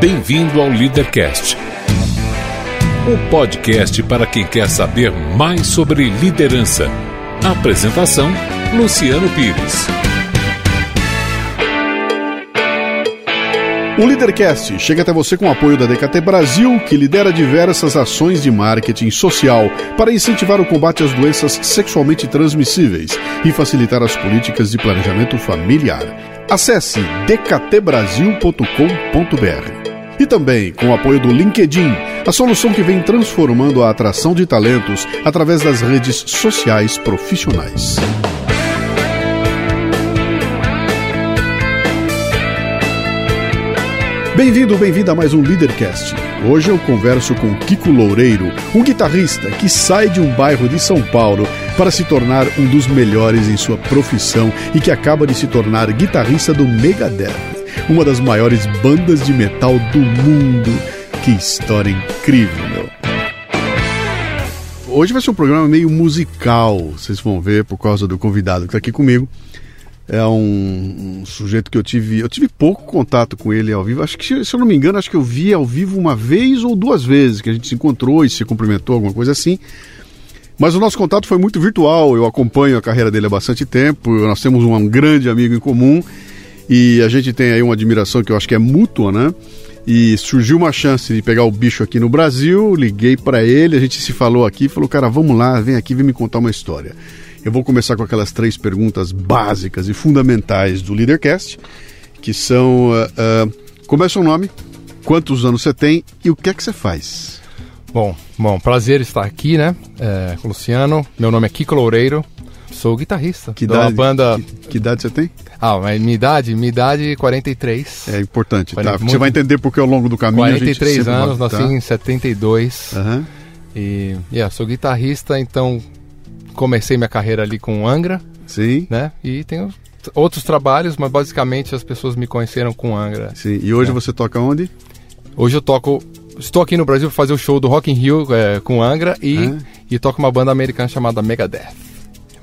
Bem-vindo ao Leadercast, o podcast para quem quer saber mais sobre liderança. Apresentação: Luciano Pires. O Leadercast chega até você com o apoio da DKT Brasil, que lidera diversas ações de marketing social para incentivar o combate às doenças sexualmente transmissíveis e facilitar as políticas de planejamento familiar. Acesse dktbrasil.com.br. E também com o apoio do LinkedIn, a solução que vem transformando a atração de talentos através das redes sociais profissionais. Bem-vindo, bem-vinda a mais um Leadercast. Hoje eu converso com Kiko Loureiro, um guitarrista que sai de um bairro de São Paulo para se tornar um dos melhores em sua profissão e que acaba de se tornar guitarrista do Megadeth, uma das maiores bandas de metal do mundo. Que história incrível, meu. Hoje vai ser um programa meio musical, vocês vão ver por causa do convidado que está aqui comigo é um, um, sujeito que eu tive. Eu tive pouco contato com ele ao vivo. Acho que, se eu não me engano, acho que eu vi ao vivo uma vez ou duas vezes que a gente se encontrou e se cumprimentou, alguma coisa assim. Mas o nosso contato foi muito virtual. Eu acompanho a carreira dele há bastante tempo. Nós temos um grande amigo em comum e a gente tem aí uma admiração que eu acho que é mútua, né? E surgiu uma chance de pegar o bicho aqui no Brasil. Liguei para ele, a gente se falou aqui, falou: cara, vamos lá, vem aqui, vem me contar uma história. Eu vou começar com aquelas três perguntas básicas e fundamentais do Leadercast, que são: uh, uh, como é seu nome? Quantos anos você tem e o que é que você faz? Bom, bom, prazer estar aqui, né? É, com o Luciano. Meu nome é Kiko Loureiro. Sou guitarrista. Que idade, banda... Que, que, idade você tem? Ah, mas minha idade, minha idade 43. É importante, tá? Muito... Você vai entender porque ao longo do caminho 43 a gente anos, vai... nasci tá? em 72. Uhum. E yeah, sou guitarrista, então comecei minha carreira ali com Angra. Sim. Né? E tenho outros trabalhos, mas basicamente as pessoas me conheceram com Angra. Sim. E hoje é. você toca onde? Hoje eu toco. Estou aqui no Brasil para fazer o show do Rock in Rio é, com Angra e, e toco uma banda americana chamada Megadeth.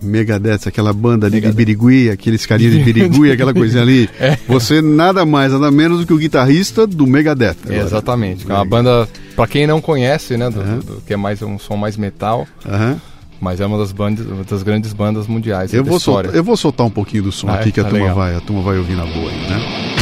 Megadeth, aquela banda ali Megadeth. de Birigui, aqueles carinhas de Birigui, aquela coisinha ali. É. Você nada mais, nada menos do que o guitarrista do Megadeth. É, exatamente. É uma banda, para quem não conhece, né, do, uhum. do, que é mais um som mais metal. Uhum. Mas é uma das, bandas, uma das grandes bandas mundiais. Eu vou, soltar, eu vou soltar um pouquinho do som ah, aqui que a, tá turma vai, a turma vai ouvir na boa aí, né?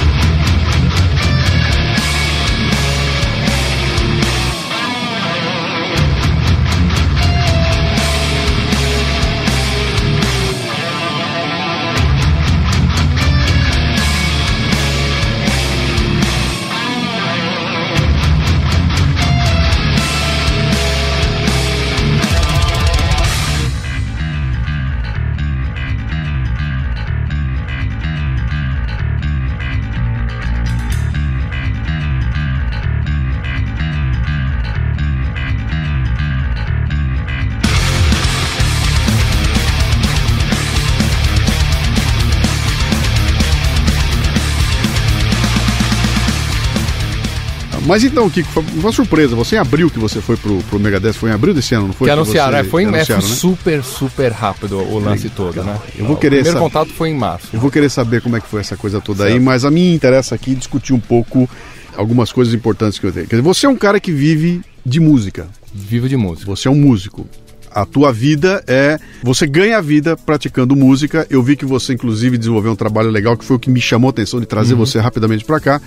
Mas então, Kiko, foi uma surpresa. Você em abril que você foi pro, pro Megadeth, foi em abril desse ano, não foi? Que anunciaram, você, é, foi, é, foi né? super, super rápido o lance todo, né? Eu vou querer o primeiro contato foi em março. Eu vou querer saber como é que foi essa coisa toda certo. aí, mas a mim interessa aqui discutir um pouco algumas coisas importantes que eu tenho. Quer dizer, você é um cara que vive de música. Vivo de música. Você é um músico a tua vida é. Você ganha a vida praticando música. Eu vi que você, inclusive, desenvolveu um trabalho legal que foi o que me chamou a atenção de trazer uhum. você rapidamente para cá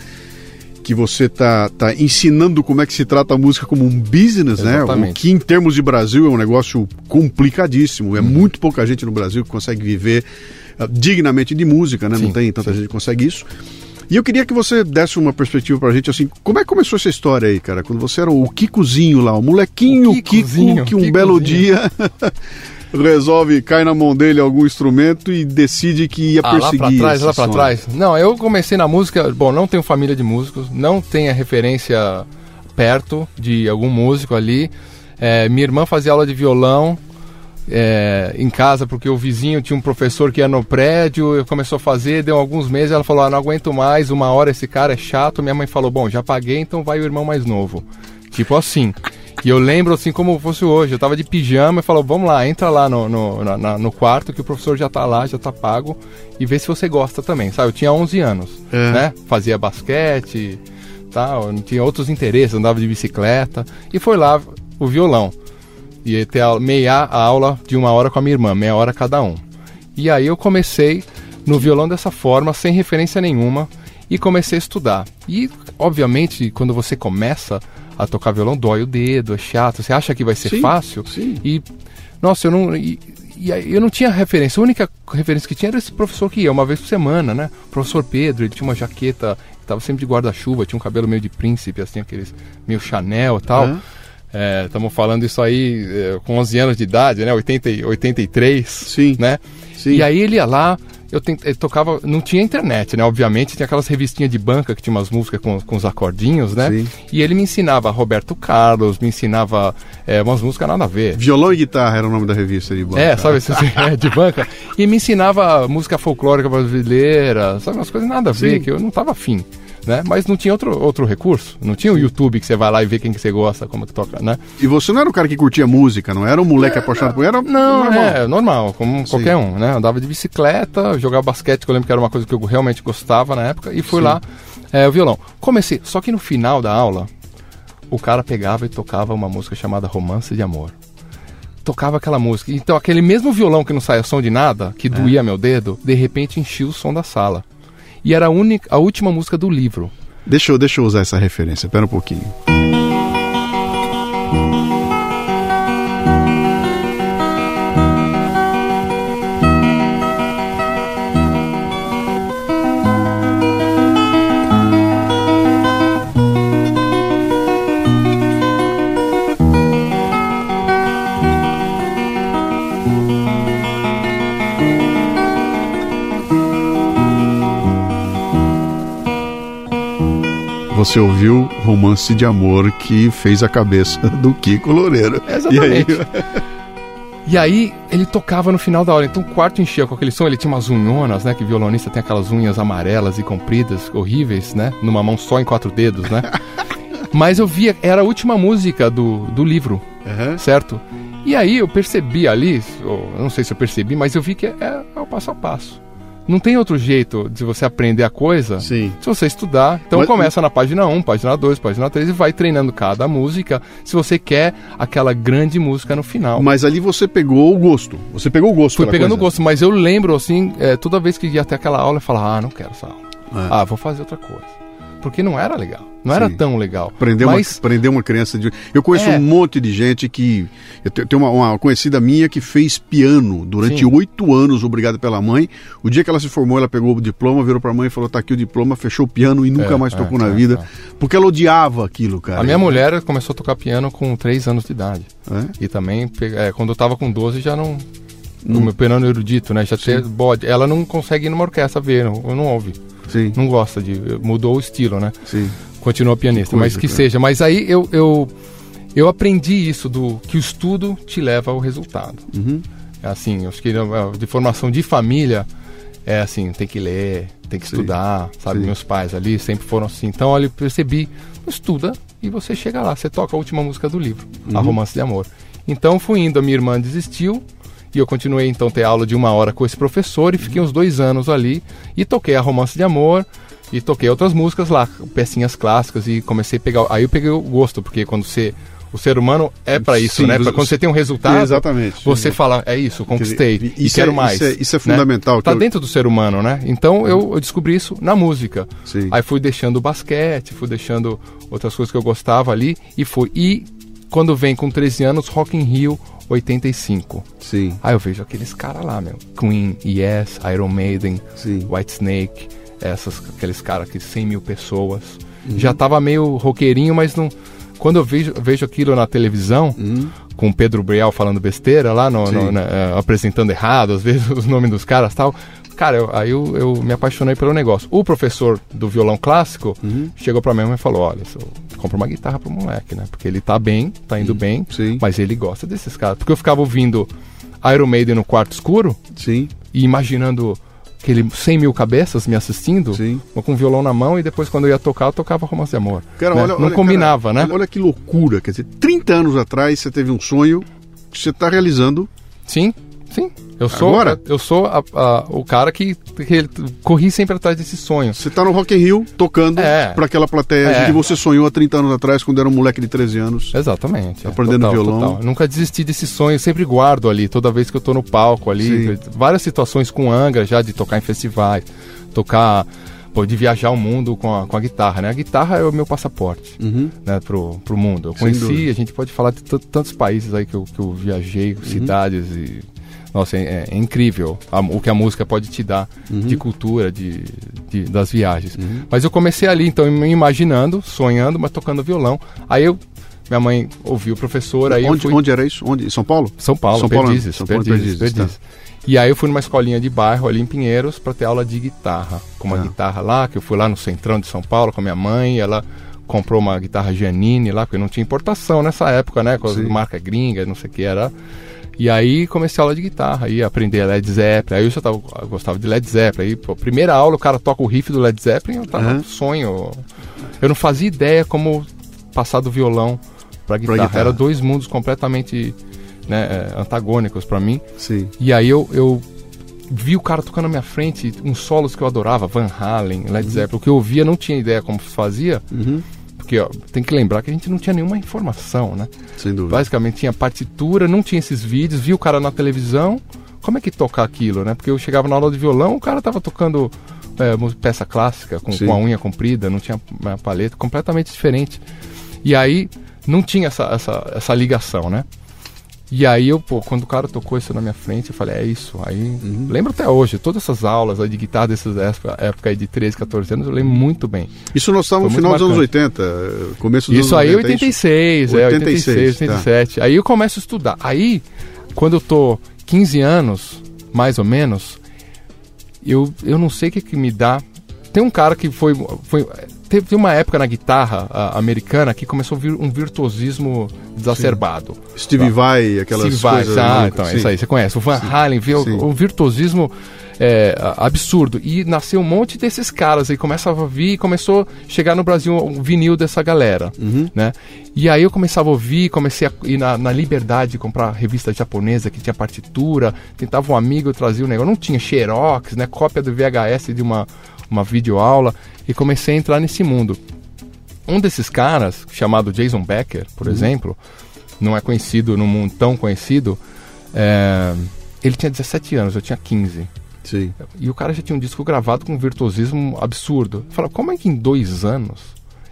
que você está tá ensinando como é que se trata a música como um business, Exatamente. né? O que em termos de Brasil é um negócio complicadíssimo. É uhum. muito pouca gente no Brasil que consegue viver uh, dignamente de música, né? Sim, Não tem tanta sim. gente que consegue isso. E eu queria que você desse uma perspectiva pra gente, assim, como é que começou essa história aí, cara? Quando você era o Kikozinho lá, o molequinho o Kiko, que um belo dia resolve, cai na mão dele algum instrumento e decide que ia ah, perseguir. Lá pra trás, lá pra trás. Não, eu comecei na música, bom, não tenho família de músicos, não tenho a referência perto de algum músico ali. É, minha irmã fazia aula de violão é, em casa porque o vizinho tinha um professor que ia no prédio, eu começou a fazer, deu alguns meses, ela falou: ah, não aguento mais, uma hora esse cara é chato. Minha mãe falou: bom, já paguei, então vai o irmão mais novo. Tipo assim. E eu lembro assim como fosse hoje. Eu tava de pijama e falou: vamos lá, entra lá no, no, na, no quarto que o professor já tá lá, já tá pago. E vê se você gosta também, sabe? Eu tinha 11 anos, é. né? Fazia basquete, tal, não tinha outros interesses, andava de bicicleta. E foi lá o violão. Ia ter a, meia a aula de uma hora com a minha irmã, meia hora cada um. E aí eu comecei no violão dessa forma, sem referência nenhuma, e comecei a estudar. E, obviamente, quando você começa a tocar violão, dói o dedo, é chato, você acha que vai ser Sim, fácil. sim. E, nossa, eu não. E, e eu não tinha referência. A única referência que tinha era esse professor que ia uma vez por semana, né? O professor Pedro, ele tinha uma jaqueta, estava sempre de guarda-chuva, tinha um cabelo meio de príncipe, assim, aqueles meio Chanel e tal. Aham. Estamos falando isso aí é, com 11 anos de idade, né? 80, e- 83, Sim. né? Sim. E aí ele ia lá, eu tent- eu tocava, não tinha internet, né? Obviamente, tinha aquelas revistinhas de banca que tinha umas músicas com, com os acordinhos, né? Sim. E ele me ensinava Roberto Carlos, me ensinava é, umas músicas nada a ver. Violão e guitarra era o nome da revista de banca. É, sabe, é, de banca. E me ensinava música folclórica brasileira, sabe, umas coisas nada a ver, Sim. que eu não tava afim. Né? Mas não tinha outro, outro recurso. Não tinha o YouTube que você vai lá e vê quem que você gosta, como que toca, né? E você não era o cara que curtia música, não era um moleque apaixonado por era Não, normal. é normal, como qualquer um, né? Andava de bicicleta, jogava basquete, que eu lembro que era uma coisa que eu realmente gostava na época, e fui Sim. lá, é, o violão. Comecei, só que no final da aula, o cara pegava e tocava uma música chamada Romance de Amor. Tocava aquela música. Então, aquele mesmo violão que não saia som de nada, que doía meu dedo, de repente enchia o som da sala. E era a, única, a última música do livro. Deixa eu, deixa eu usar essa referência, pera um pouquinho. Você ouviu Romance de Amor que fez a cabeça do Kiko Loureiro. Exatamente. E aí, E aí ele tocava no final da aula. Então o quarto enchia com aquele som. Ele tinha umas unhonas, né? Que violonista tem aquelas unhas amarelas e compridas, horríveis, né? Numa mão só em quatro dedos, né? Mas eu via, era a última música do, do livro, Aham. certo? E aí eu percebi ali, não sei se eu percebi, mas eu vi que é, é o passo a passo. Não tem outro jeito de você aprender a coisa Sim. se você estudar. Então Mas- começa na página 1, página 2, página 3 e vai treinando cada música se você quer aquela grande música no final. Mas ali você pegou o gosto. Você pegou o gosto Fui pegando coisa. gosto, mas eu lembro assim, é, toda vez que ia até aquela aula, eu falava, ah, não quero essa aula. É. Ah, vou fazer outra coisa. Porque não era legal. Não era Sim. tão legal. Prender, mas uma, prender uma criança de. Eu conheço É. um monte de gente que. Eu te- tenho uma, uma conhecida minha que fez piano durante oito anos, obrigada pela mãe. O dia que ela se formou, ela pegou o diploma, virou pra mãe e falou: tá aqui o diploma, fechou o piano e nunca É, mais é, tocou na é, vida. é. Porque ela odiava aquilo, cara. a minha mulher começou a tocar piano com 3 anos de idade. É? E também, quando eu tava com 12, já não. O meu piano erudito, né? Já tinha bode. Ela não consegue ir numa orquestra ver, não, não ouve. Sim, Não gosta de. Mudou o estilo, né? sim. Continua pianista, coisa, mas que cara. seja. Mas aí eu, eu, eu aprendi isso do que o estudo te leva ao resultado. Uhum. Assim, eu acho que eh, de formação de família é assim, tem que ler, tem que Sim, estudar, sabe? sim. Meus pais ali sempre foram assim. Então, olha, eu percebi, estuda e você chega lá, você toca a última música do livro, Uhum. A Romance de Amor. Então fui indo, a minha irmã desistiu. E eu continuei então a ter aula de uma hora com esse professor e fiquei uns dois anos ali e toquei a Romance de Amor e toquei outras músicas lá, pecinhas clássicas e comecei a pegar. Aí eu peguei o gosto, porque quando você. O ser humano é pra isso, Sim, né? Pra quando você tem um resultado, Exatamente. você fala, é isso, conquistei dizer, e isso quero é- mais. isso é- isso é né? fundamental, Tá que eu- dentro do ser humano, né? Então eu, eu descobri isso na música. Sim. Aí fui deixando o basquete, fui deixando outras coisas que eu gostava ali e fui. E quando vem com 13 anos, Rock in Rio 85. Sim, Aí eu vejo aqueles caras lá, meu. Queen, Yes, Iron Maiden, sim. White Snake, essas, aqueles caras que 100 mil pessoas. Uhum. Já tava meio roqueirinho, mas não. Quando eu vejo, vejo aquilo na televisão, Uhum. com o Pedro Brial falando besteira lá, no, no- na- eh, apresentando errado, às vezes os nomes dos caras tal. Cara, eu- aí eu, eu me apaixonei pelo negócio. O professor do violão clássico Uhum. chegou pra mim e falou: Olha, compra uma guitarra pro moleque, né? Porque ele tá bem, tá indo bem, Sim. mas ele gosta desses caras. Porque eu ficava ouvindo Iron Maiden no quarto escuro Sim, e imaginando aquele 100 mil cabeças me assistindo, Sim. com o violão na mão, e depois quando eu ia tocar, eu tocava Romance de Amor. Cara, né? olha, Não olha, combinava, cara, né? Olha que loucura. Quer dizer, 30 anos atrás você teve um sonho que você está realizando Sim, Sim. Eu sou, Agora? eu sou a- a- o cara que, que corri sempre atrás desse sonho. Você tá no Rock in Rio tocando É. pra aquela plateia É. que você sonhou há 30 anos atrás, quando era um moleque de 13 anos. Exatamente. aprendendo total, violão. total. Nunca desisti desse sonho, sempre guardo ali, toda vez que eu tô no palco ali. Sim. Várias situações com Angra já, de tocar em festivais, tocar, de viajar o mundo com a, com a guitarra, né? A guitarra é o meu passaporte, Uhum. né, pro, pro mundo. Eu Sem conheci, dúvida. a gente pode falar de tantos países aí que eu, que eu viajei, Uhum. cidades e... Nossa, é, é incrível a- o que a música pode te dar Uhum. de cultura, de, de- das viagens. Mas eu comecei ali, então, me imaginando, sonhando, mas tocando violão. Aí eu, minha mãe ouviu o professor, aí onde, fui... onde era isso? Onde? São Paulo? São Paulo, São Paulo, Perdizes, São Paulo, Perdizes, Perdizes, tá. Perdizes. E aí eu fui numa escolinha de bairro ali em Pinheiros para ter aula de guitarra. Com uma Ah. guitarra lá, que eu fui lá no centrão de São Paulo com a minha mãe, ela comprou uma guitarra Giannini lá, porque não tinha importação nessa época, né? Com a Sim. marca gringa, não sei o que era. E aí comecei a aula de guitarra, aí aprender Led Zeppelin. Aí eu já tava, eu gostava de Led Zeppelin. Aí, pô, primeira aula o cara toca o riff do Led Zeppelin, eu tava no sonho. Eu não fazia ideia como passar do violão pra guitarra. guitarra. Era dois mundos completamente né, é, antagônicos pra mim. Sim. E aí eu, eu vi o cara tocando na minha frente, uns solos que eu adorava, Van Halen, Led Zeppelin. O que eu ouvia não tinha ideia como fazia, Uhum. Porque ó, tem que lembrar que a gente não tinha nenhuma informação, né? Sem dúvida. Basicamente tinha partitura, não tinha esses vídeos, vi o cara na televisão, como é que tocar aquilo, né? Porque eu chegava na aula de violão, o cara tava tocando é, peça clássica, com, com a unha comprida, não tinha uma paleta, completamente diferente. E aí não tinha essa, essa, essa ligação, né? E aí eu, pô, quando o cara tocou isso na minha frente, eu falei, é isso. Aí, Uhum. lembro até hoje, todas essas aulas aí de guitarra dessas época, época aí de 13, 14 anos, eu lembro muito bem. Isso nós estávamos no final muito dos anos 80, eh, começo dos Isso anos aí é 90, 86, é 86, 86, tá. 87. Aí eu começo a estudar. Aí, quando eu tô 15 anos, mais ou menos, eu, eu não sei o que, que me dá. Tem um cara que foi. foi teve uma época na guitarra a- americana que começou a vir um virtuosismo exacerbado. Steve Vai, aquelas Steve Vai, coisas... ah, loucas, então, sim. isso aí, você conhece. O Van Halen, viu? sim. O virtuosismo é, absurdo. E nasceu um monte desses caras aí, começava a vir e começou a chegar no Brasil um vinil dessa galera, Uhum. né? E aí eu começava a ouvir, comecei a ir na, na liberdade de comprar revista japonesa que tinha partitura, tentava um amigo trazer o negócio, não tinha xerox, né? Cópia do VHS de uma, uma videoaula e comecei a entrar nesse mundo. Um desses caras, chamado Jason Becker, por exemplo, não é conhecido no mundo tão conhecido, é, ele tinha 17 anos, eu tinha 15. Sim. E o cara já tinha um disco gravado com um virtuosismo absurdo. Eu falava, como é que em dois anos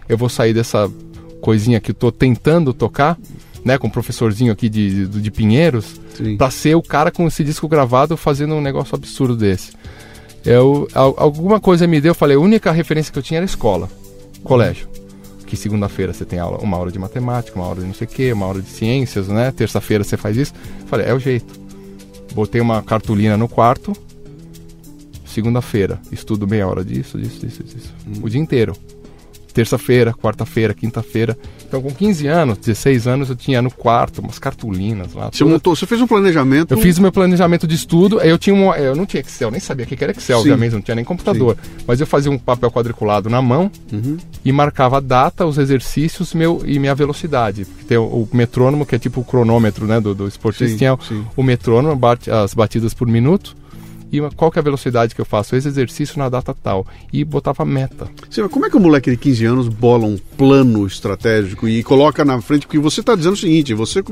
eu vou sair dessa coisinha que eu tô tentando tocar, né, com um professorzinho aqui de, de, de Pinheiros, pra ser o cara com esse disco gravado fazendo um negócio absurdo desse. Eu, al- alguma coisa me deu, eu falei, a única referência que eu tinha era escola, colégio. Que segunda-feira você tem aula, uma hora de matemática, uma hora de não sei o quê, uma hora de ciências, né? Terça-feira você faz isso. Eu falei, é o jeito. Botei uma cartolina no quarto. Segunda-feira, estudo meia hora disso, disso, disso, disso. O dia inteiro. Terça-feira, quarta-feira, quinta-feira. Então, com 15 anos, 16 anos, eu tinha no quarto umas cartolinas lá. Você montou, você fez um planejamento. eu fiz o meu planejamento de estudo, eu tinha um, eu não tinha Excel, nem sabia o que era Excel, Sim. obviamente, não tinha nem computador. Mas eu fazia um papel quadriculado na mão Uhum. e marcava a data, os exercícios meu, e minha velocidade. Porque Tem o, o metrônomo, que é tipo o cronômetro né, do, do esportista, Sim, tinha o- sim. o metrônomo, bate- as batidas por minuto, e qual que é a velocidade que eu faço esse exercício na data tal. E botava meta. Sim, mas como é que um moleque de 15 anos bola um plano estratégico e coloca na frente? Porque você está dizendo o seguinte: você,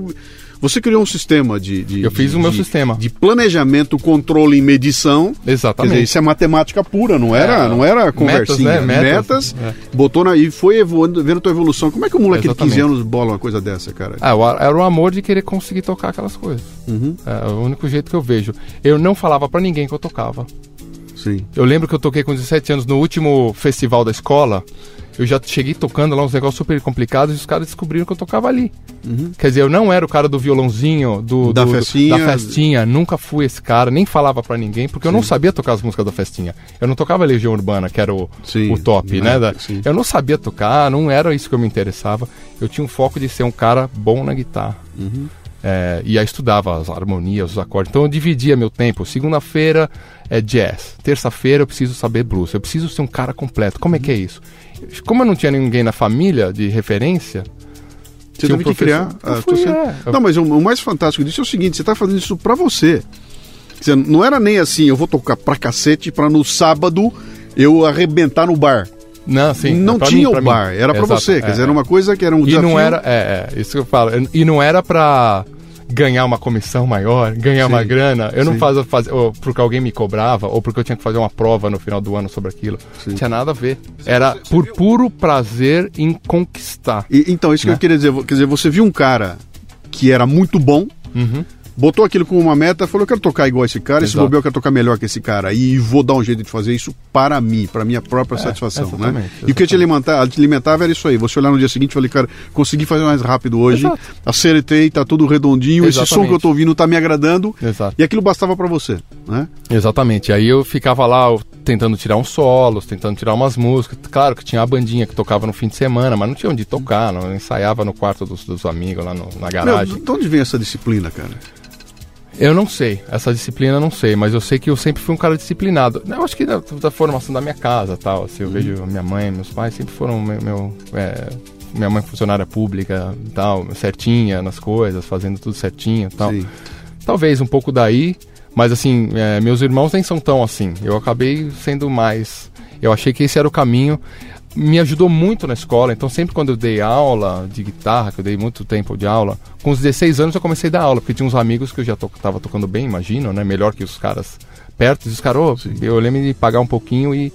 você criou um sistema de. de- Eu fiz de- o meu de- sistema. De planejamento, controle e medição. Quer Exatamente. dizer, isso é matemática pura, não era, É, não era conversinha. né? Metas, é. botou na, e foi evoluindo, vendo a tua evolução. Como é que um moleque de 15 Exatamente. anos bola uma coisa dessa, cara? Ah, o- era o amor de querer conseguir tocar aquelas coisas. Uhum, É o único jeito que eu vejo. Eu não falava pra ninguém que eu tocava. sim. Eu lembro que eu toquei com 17 anos no último festival da escola. Eu já cheguei tocando lá uns negócios super complicados e os caras descobriram que eu tocava ali. Uhum. Quer dizer, eu não era o cara do violãozinho, do, Da do- do- festinha. da festinha. Nunca fui esse cara, nem falava pra ninguém, porque eu não sabia tocar as músicas da festinha. Eu não tocava Legião Urbana, que era o, Sim, o top, na né? da- sim. eu não sabia tocar, não era isso que eu me interessava. Eu tinha um foco de ser um cara bom na guitarra. Uhum. É, e aí estudava as harmonias, os acordes. Então eu dividia meu tempo. Segunda-feira é jazz. Terça-feira eu preciso saber blues. Eu preciso ser um cara completo. Como é que é isso? Como eu não tinha ninguém na família de referência. Você tinha um teve que criar professor- a Eu fui, tua- é. Não, mas o, o mais fantástico disso é o seguinte: você está fazendo isso para você. Dizer, não era nem assim, eu vou tocar pra cacete pra no sábado eu arrebentar no bar. Não, sim. não é tinha mim, o mim. bar, era pra Exato, você. é, Quer dizer, é. era uma coisa que era um E desafio. não era, é, é, isso que eu falo. E não era pra ganhar uma comissão maior, ganhar Sim, uma grana. Eu não sim. fazia fazer ou porque alguém me cobrava ou porque eu tinha que fazer uma prova no final do ano sobre aquilo. Sim. Não tinha nada a ver. Era por puro prazer em conquistar. E- então, isso que Né? eu queria dizer. Quer dizer, você viu um cara que era muito bom, Uhum. Botou aquilo como uma meta, falou: eu quero tocar igual esse cara, Exato. bobear, eu quero tocar melhor que esse cara. E vou dar um jeito de fazer isso para mim, para minha própria satisfação. Né? É, exatamente, E o que te exatamente. alimentava, te alimentava era isso aí. Você olhar no dia seguinte e falei, cara, consegui fazer mais rápido hoje, Exato. acertei, tá tudo redondinho, esse som Exatamente. que eu tô ouvindo tá me agradando. Exato. E aquilo bastava para você, né? Exatamente. Aí eu ficava lá tentando tirar uns solos, tentando tirar umas músicas. Claro que tinha a bandinha que tocava no fim de semana, mas não tinha onde tocar. Não, ensaiava no quarto dos, dos amigos lá no- na Meu, garagem. de onde vem essa disciplina, cara? Eu não sei, essa disciplina eu não sei, mas eu sei que eu sempre fui um cara disciplinado. Eu acho que da, da formação da minha casa tal. Assim, eu vejo a minha mãe, meus pais sempre foram meu. meu, é, minha mãe funcionária pública tal, certinha nas coisas, fazendo tudo certinho tal. Sim. Talvez um pouco daí, mas assim, é, meus irmãos nem são tão assim. Eu acabei sendo mais. Eu achei que esse era o caminho. Me ajudou muito na escola, então sempre quando eu dei aula de guitarra, que eu dei muito tempo de aula, com os 16 anos eu comecei a dar aula, porque tinha uns amigos que eu já to tava tocando bem, imagino, né? Melhor que os caras perto, e os caras, ô, eu lembro de pagar um pouquinho e,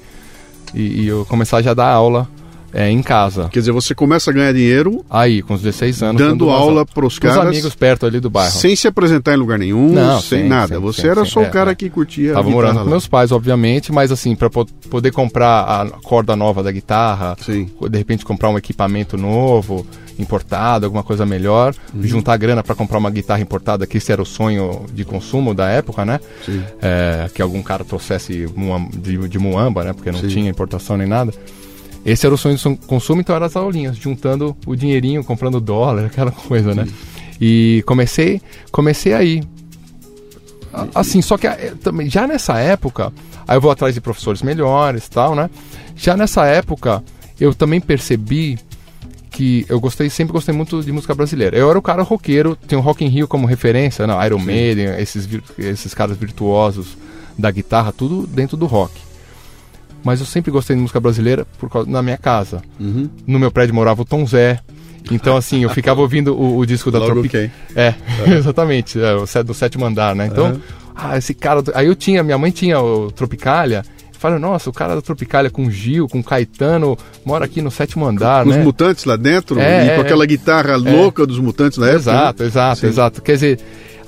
e, e eu começar já a dar aula é, em casa. Quer dizer, você começa a ganhar dinheiro Aí, com os 16 anos. dando aula pros Os caras amigos perto ali do bairro. sem se apresentar em lugar nenhum, Não, sem sim, nada. sim, você sim, era só o é, cara é. que curtia. Tava morando com lá. meus pais, obviamente, mas assim, po- poder comprar a corda nova da guitarra, Sim. de repente comprar um equipamento novo, importado, alguma coisa melhor, Uhum. juntar grana pra comprar uma guitarra importada, que esse era o sonho de consumo da época, né? Sim. É, que algum cara trouxesse de, de Muamba, né? Porque não Sim. tinha importação nem nada. Esse era o sonho de son- consumo, então eram as aulinhas, juntando o dinheirinho, comprando dólar, aquela coisa, né? E comecei, comecei aí. Assim, só que também, já nessa época, aí eu vou atrás de professores melhores tal, né? Já nessa época, eu também percebi que eu gostei, sempre gostei muito de música brasileira. Eu era o cara roqueiro, tem o Rock in Rio como referência, não, Iron Maiden, esses, esses caras virtuosos da guitarra, tudo dentro do rock. Mas eu sempre gostei de música brasileira por causa, na minha casa. Uhum. No meu prédio morava o Tom Zé. Então, assim, eu ficava ouvindo o, o disco da Tropic... quem? É, exatamente, é, o do sétimo andar, né? Então, Aham. ah, esse cara. Aí eu tinha, minha mãe tinha o Tropicália. Falei, nossa, o cara da Tropicália com Gil, com Caetano, mora aqui no sétimo andar, Com né? os mutantes lá dentro É, e com é, aquela guitarra louca dos mutantes na época. Exato, né? exato, Sim. exato. Quer dizer,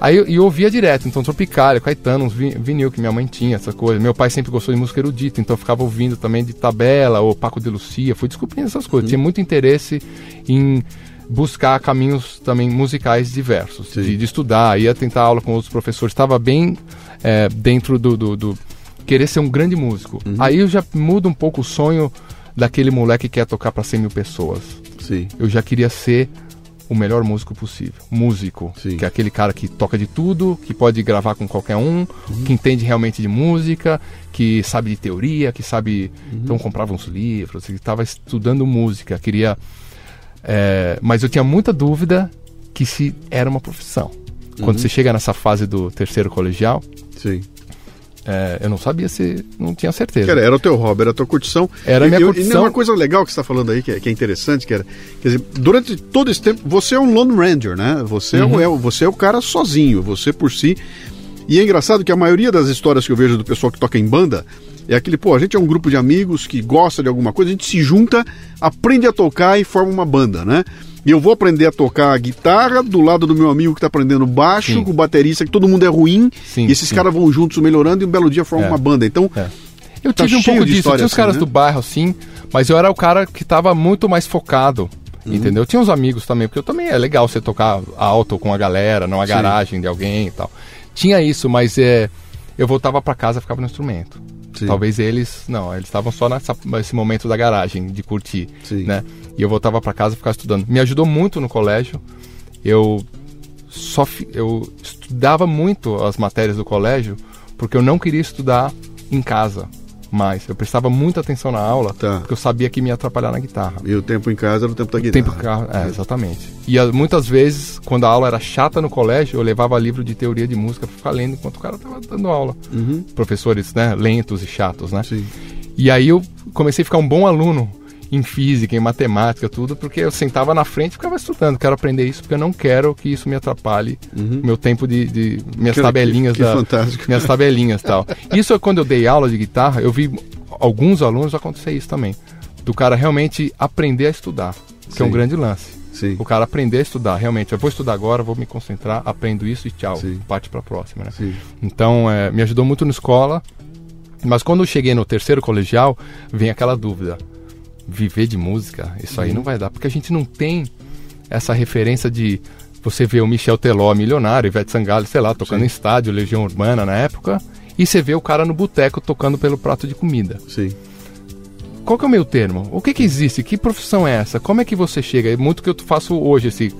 aí eu, eu ouvia direto, então Tropicália, Caetano, uns vi- vinil que minha mãe tinha, essa coisa. Meu pai sempre gostou de música erudita, então eu ficava ouvindo também de tabela, ou Paco de Lucia, fui descobrindo essas coisas. Tinha muito interesse em buscar caminhos também musicais diversos, de, de estudar, ia tentar aula com outros professores, estava bem é, dentro do, do, do querer ser um grande músico. Uhum. Aí eu já mudo um pouco o sonho daquele moleque que quer tocar para 100 mil pessoas Sim. eu já queria ser o melhor músico possível. Músico, Sim. que é aquele cara que toca de tudo, que pode gravar com qualquer um, que entende realmente de música, que sabe de teoria, que sabe. Então comprava uns livros, estava estudando música, queria. é, mas eu tinha muita dúvida que se era uma profissão. Quando você chega nessa fase do terceiro colegial, Sim. É, eu não sabia se. não tinha certeza. Cara, era o teu hobby, era a tua curtição. Era a minha e- curtição. E uma coisa legal que você está falando aí, que é, que é interessante, que era, quer dizer, durante todo esse tempo, você é um Lone Ranger, né? Você, é, Uhum. é você é o cara sozinho, você por si. E é engraçado que a maioria das histórias que eu vejo do pessoal que toca em banda é aquele, pô, a gente é um grupo de amigos que gosta de alguma coisa, a gente se junta, aprende a tocar e forma uma banda, né? Eu vou aprender a tocar guitarra do lado do meu amigo que está aprendendo baixo, Sim. com o baterista, que todo mundo é ruim, Sim, e esses sim. caras vão juntos melhorando e um belo dia formam É. uma banda. Então, É. Eu Tá tive um pouco disso. história Tinha os assim, caras né? do bairro, sim, mas eu era o cara que tava muito mais focado. Uhum. Entendeu? Tinha uns amigos também, porque eu também é legal você tocar alto com a galera, numa Sim. garagem de alguém e tal. Tinha isso, mas é, eu voltava pra casa e ficava no instrumento. Sim. Talvez eles, não, eles estavam só nessa, nesse momento da garagem, de curtir, Sim. né? E eu voltava pra casa ficava estudando. Me ajudou muito no colégio. Eu só eu estudava muito as matérias do colégio porque eu não queria estudar em casa. mais. Eu prestava muita atenção na aula, Tá. porque eu sabia que me ia atrapalhar na guitarra. E o tempo em casa era o tempo da guitarra. Tempo carro, é, exatamente. E ah, muitas vezes, quando a aula era chata no colégio, eu levava livro de teoria de música pra ficar lendo enquanto o cara tava dando aula. Uhum. Professores, né, lentos e chatos, né? Sim. E aí eu comecei a ficar um bom aluno em física, em matemática, tudo, porque eu sentava na frente e ficava estudando. Quero aprender isso porque eu não quero que isso me atrapalhe meu tempo de, de minhas Que- tabelinhas que da fantástico. minhas tabelinhas tal. Isso é quando eu dei aula de guitarra, eu vi alguns alunos acontecer isso também, do cara realmente aprender a estudar, que é um Sim. grande lance. Sim. O cara aprender a estudar, realmente. Eu vou estudar agora, vou me concentrar, aprendo isso e tchau. Sim. Parte pra próxima, né? Sim. Então, é, me ajudou muito na escola. Mas quando eu cheguei no terceiro colegial, vem aquela dúvida. Viver de música, isso aí não vai dar. Porque a gente não tem essa referência de você ver o Michel Teló, milionário, Ivete Sangalo, sei lá, tocando Sim. em estádio, Legião Urbana na época. E você vê o cara no boteco tocando pelo prato de comida. Sim. Qual que é o meio termo? O que que existe? Que profissão é essa? Como é que você chega? É muito que eu faço hoje, esse,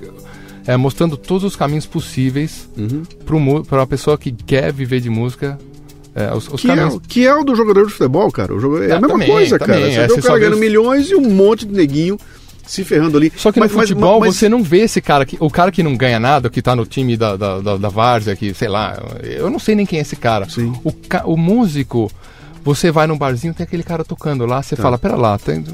é, mostrando todos os caminhos possíveis Uhum. para uma pessoa que quer viver de música. É, os, os Que é, caminhos. que é o do jogador de futebol, cara. O jogador, é a mesma também, coisa, também, cara. Você é, vê o cara vê ganhando milhões e um monte de neguinho se ferrando ali. Só que Mas- no mas- futebol mas- você não vê esse cara que. O cara que não ganha nada, que tá no time da, da, da, da Várzea, que, sei lá, eu não sei nem quem é esse cara. Sim. O, o músico, você vai num barzinho, tem aquele cara tocando lá, você Tá. fala, pera lá, tem-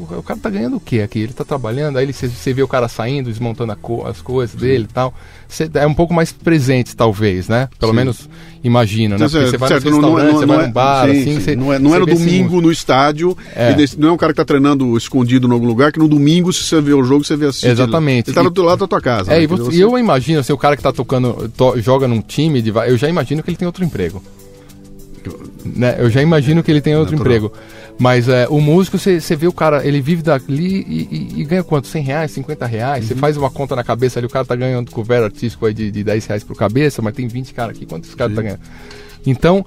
o cara tá ganhando o quê aqui? Ele tá trabalhando, aí ele- você, vê o cara saindo, desmontando a co- as coisas dele e tal. Você é um pouco mais presente, talvez, né? Pelo Sim. menos imagino, né? Porque você vai certo, no não- restaurante, não- você não vai é- num bar, sim, assim, sim. você. não é, não é no vê esse domingo no estádio, É. e desse- não é um cara que tá treinando escondido em algum lugar, que no domingo, se você vê o jogo, você vê assim. Exatamente. Ele tá do outro lado da tua casa. É, né? e, você- Você- eu imagino, assim, o cara que tá tocando, to- joga num time, de, eu já imagino que ele tem outro emprego. Né? Eu já imagino que ele tem outro Natural. emprego. Mas é, o músico, você vê o cara, ele vive dali e, e- e ganha quanto? 100 reais, 50 reais? Uhum. Você faz uma conta na cabeça ali, o cara tá ganhando cover artístico aí de, de 10 reais por cabeça, mas tem 20 caras aqui, quantos caras tá ganhando? Então,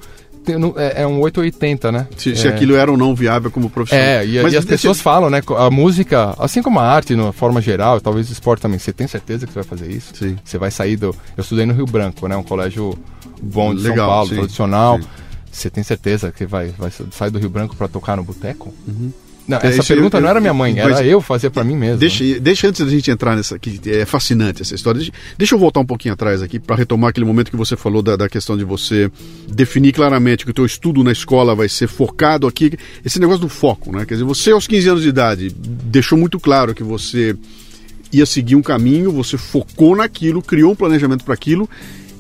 é, é um 880, né? Se, se É. aquilo era ou não viável como profissão. É, e, Mas e as pessoas falam, né? A música, assim como a arte, de forma geral, talvez o esporte também, você tem certeza que você vai fazer isso? Sim. Você vai sair do. Eu estudei no Rio Branco, né? Um colégio bom de Legal, São Paulo, sim, tradicional. sim. Você tem certeza que vai, vai sair do Rio Branco para tocar no boteco? Não, É, essa isso pergunta eu- não era minha mãe, era eu fazer para mim mesmo. Deixa, deixa antes da gente entrar nessa aqui, é fascinante essa história. Deixa, deixa eu voltar um pouquinho atrás aqui para retomar aquele momento que você falou da, da questão de você definir claramente que o teu estudo na escola vai ser focado aqui. Esse negócio do foco, né? Quer dizer, você aos 15 anos de idade deixou muito claro que você ia seguir um caminho, você focou naquilo, criou um planejamento para aquilo.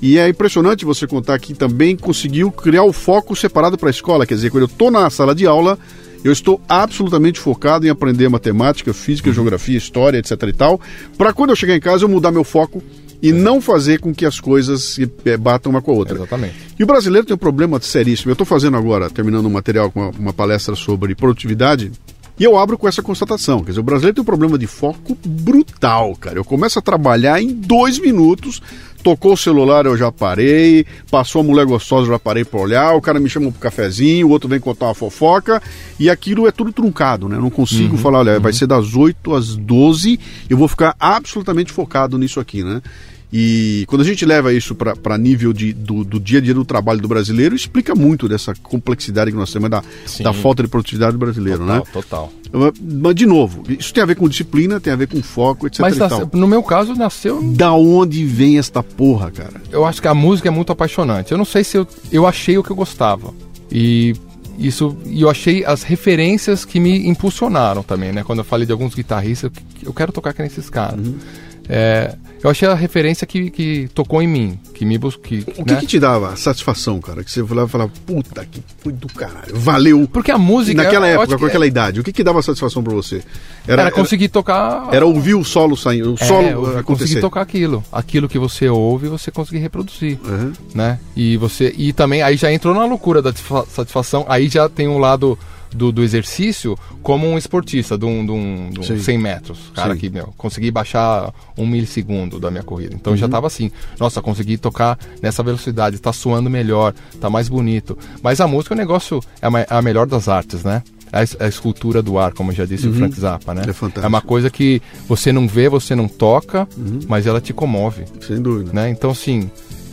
E é impressionante você contar que também conseguiu criar o foco separado para a escola. Quer dizer, quando eu estou na sala de aula, eu estou absolutamente focado em aprender matemática, física, geografia, história, etc e tal, para quando eu chegar em casa eu mudar meu foco e não fazer com que as coisas se eh, batam uma com a outra. Exatamente. E o brasileiro tem um problema seríssimo. Eu estou fazendo agora, terminando um material com uma, uma palestra sobre produtividade, e eu abro com essa constatação. Quer dizer, o brasileiro tem um problema de foco brutal, cara. Eu começo a trabalhar em dois minutos, tocou o celular, eu já parei, passou a mulher gostosa, eu já parei para olhar, o cara me chama pro cafezinho, o outro vem contar uma fofoca, e aquilo é tudo truncado, né? Eu não consigo falar, olha, vai ser das 8 às 12, eu vou ficar absolutamente focado nisso aqui, né? E quando a gente leva isso para nível de, do, do dia a dia do trabalho do brasileiro, explica muito dessa complexidade que nós temos, da, Sim. da falta de produtividade do brasileiro, Total, né? total. Mas, de novo, isso tem a ver com disciplina, tem a ver com foco, etc. Mas nasce- no meu caso, nasceu. Da onde vem esta porra, cara? Eu acho que a música é muito apaixonante. Eu não sei se eu, eu achei o que eu gostava. E isso e eu achei as referências que me impulsionaram também, né? Quando eu falei de alguns guitarristas, eu, eu quero tocar que nem esses caras. Uhum. É, eu achei a referência que, que tocou em mim, que me buscou. O que, que te dava satisfação, cara? Que você falava, falava puta que foi do caralho, valeu. Porque a música. Naquela acho época, com aquela idade, o que, que dava satisfação pra você? Era, conseguir tocar. era ouvir o solo saindo, o É, solo conseguir tocar aquilo. Aquilo que você ouve, você conseguir reproduzir. Uhum. né? E você e também aí já entrou na loucura da satisfa- satisfação. Aí já tem um lado do, do exercício como um esportista de um, de um, de um Sim. 100 metros. Cara Sim. que meu, consegui baixar um milissegundo da minha corrida. Então Uhum. já tava assim, nossa, consegui tocar nessa velocidade, tá suando melhor, tá mais bonito. Mas a música é um negócio é a, é a melhor das artes, né? É a, es- é a escultura do ar, como já disse o Frank Zappa, né? É fantástico. uma coisa que você não vê, você não toca, mas ela te comove Sem dúvida. né? Então, assim,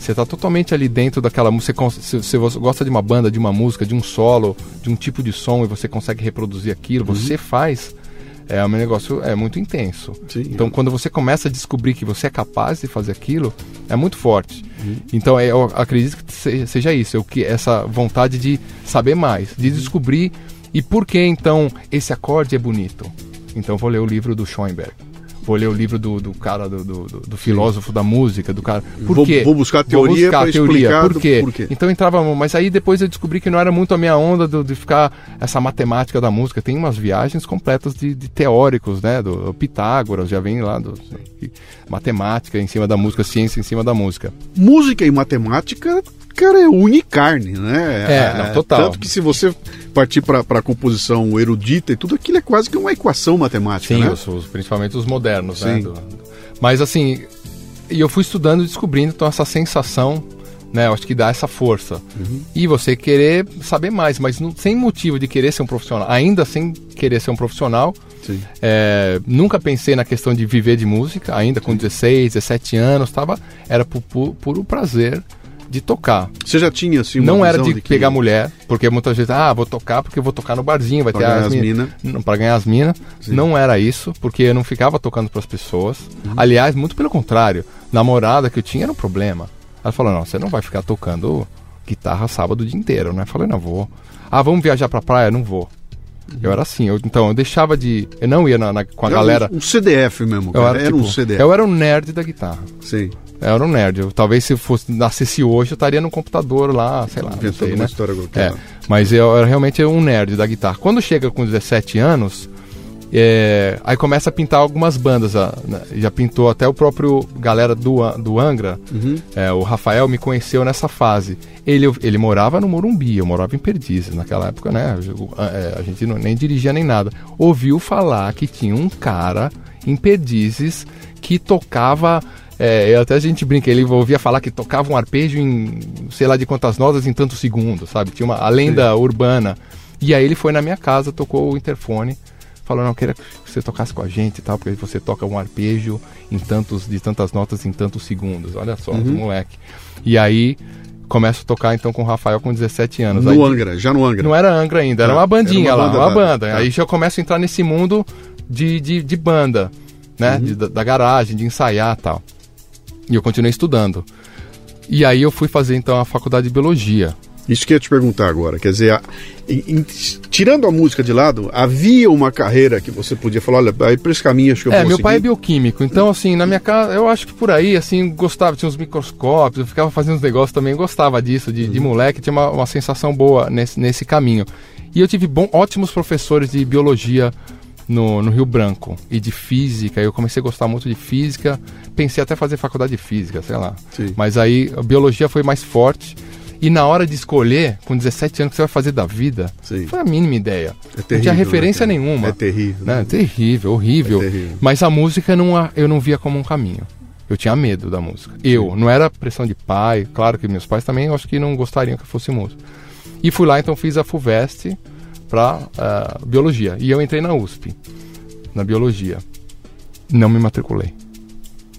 Você tá totalmente ali dentro daquela música. Se, se você gosta de uma banda, de uma música, de um solo, de um tipo de som e você consegue reproduzir aquilo, uhum. você faz. É um negócio é muito intenso. Sim, então, é. quando você começa a descobrir que você é capaz de fazer aquilo, é muito forte. Uhum. Então, é, eu acredito que seja isso, eu, que essa vontade de saber mais, de uhum. descobrir e por que então esse acorde é bonito. Então, vou ler o livro do Schoenberg vou ler o livro do, do cara, do, do, do filósofo da música, do cara. Por vou, quê? Vou buscar teoria vou buscar teoria. Por quê? por quê? Então entrava, mas aí depois eu descobri que não era muito a minha onda do, de ficar essa matemática da música. Tem umas viagens completas de, de teóricos, né? Do Pitágoras, já vem lá do matemática em cima da música, ciência em cima da música. Música e matemática cara, é unicarne, né? É, não, total. Tanto que se você partir para a composição erudita e tudo aquilo é quase que uma equação matemática, Sim, né? os, os, principalmente os modernos, né? Sim. né? Do, mas assim, e eu fui estudando e descobrindo então essa sensação né? Eu acho que dá essa força. Uhum. E você querer saber mais, mas não, sem motivo de querer ser um profissional, ainda sem querer ser um profissional. É, nunca pensei na questão de viver de música, ainda com 16, 17 anos, tava, era por puro prazer de tocar. Você já tinha assim uma Não era de, de que... pegar mulher, porque muitas vezes, ah, vou tocar porque vou tocar no barzinho, vai pra ter as minas. Mina. Para ganhar as minas. Não era isso, porque eu não ficava tocando para as pessoas. Uhum. Aliás, muito pelo contrário. Namorada que eu tinha era um problema. Ela falou: "Não, você não vai ficar tocando guitarra sábado o dia inteiro", né? Eu falei: "Não vou". Ah, vamos viajar para praia? Não vou. Uhum. Eu era assim, eu, então eu deixava de. Eu não ia na, na, com a era galera. Um, um CDF mesmo, cara. Eu era, era tipo, um CDF. Eu era um nerd da guitarra. Sim. Eu era um nerd. Eu, talvez se fosse nascesse hoje, eu estaria no computador lá, sei lá. Inventando sei, uma né? história qualquer. É, mas eu era realmente um nerd da guitarra. Quando chega com 17 anos, é, aí começa a pintar algumas bandas. Né? Já pintou até o próprio galera do, do Angra. Uhum. É, o Rafael me conheceu nessa fase. Ele, ele morava no Morumbi, eu morava em Perdizes. Naquela época, né? A, a gente não, nem dirigia nem nada. Ouviu falar que tinha um cara em Perdizes que tocava é, até a gente brinca, ele ouvia falar que tocava um arpejo em sei lá de quantas notas em tantos segundos, sabe? Tinha uma a lenda Sim. urbana. E aí ele foi na minha casa, tocou o interfone, falou: Não, eu queria que você tocasse com a gente e tal, porque você toca um arpejo em tantos, de tantas notas em tantos segundos. Olha só, uhum. moleque. E aí começo a tocar então com o Rafael com 17 anos. No aí, Angra, já no Angra. Não era Angra ainda, era uma bandinha era uma lá, uma banda. Tá. Aí já começo a entrar nesse mundo de, de, de banda, né? Uhum. De, da, da garagem, de ensaiar tal. E eu continuei estudando. E aí eu fui fazer então a faculdade de biologia. Isso que eu ia te perguntar agora. Quer dizer, a, em, em, tirando a música de lado, havia uma carreira que você podia falar, olha, aí por esse caminho acho que eu é, vou meu seguir. pai é bioquímico, então assim, na minha casa, eu acho que por aí, assim, gostava, tinha uns microscópios, eu ficava fazendo uns negócios também, gostava disso, de, uhum. de moleque, tinha uma, uma sensação boa nesse, nesse caminho. E eu tive bom, ótimos professores de biologia no, no Rio Branco e de física. Eu comecei a gostar muito de física. Pensei até fazer faculdade de física, sei lá. Sim. Mas aí a biologia foi mais forte. E na hora de escolher, com 17 anos, o que você vai fazer da vida, Sim. foi a mínima ideia. É terrível, não tinha referência né, nenhuma. É terrível. Né? É terrível, horrível. É terrível. Mas a música não, eu não via como um caminho. Eu tinha medo da música. Eu, não era pressão de pai, claro que meus pais também, eu acho que não gostariam que eu fosse músico. E fui lá, então fiz a FUVEST, para uh, eh, biologia. E eu entrei na USP, na biologia. Não me matriculei.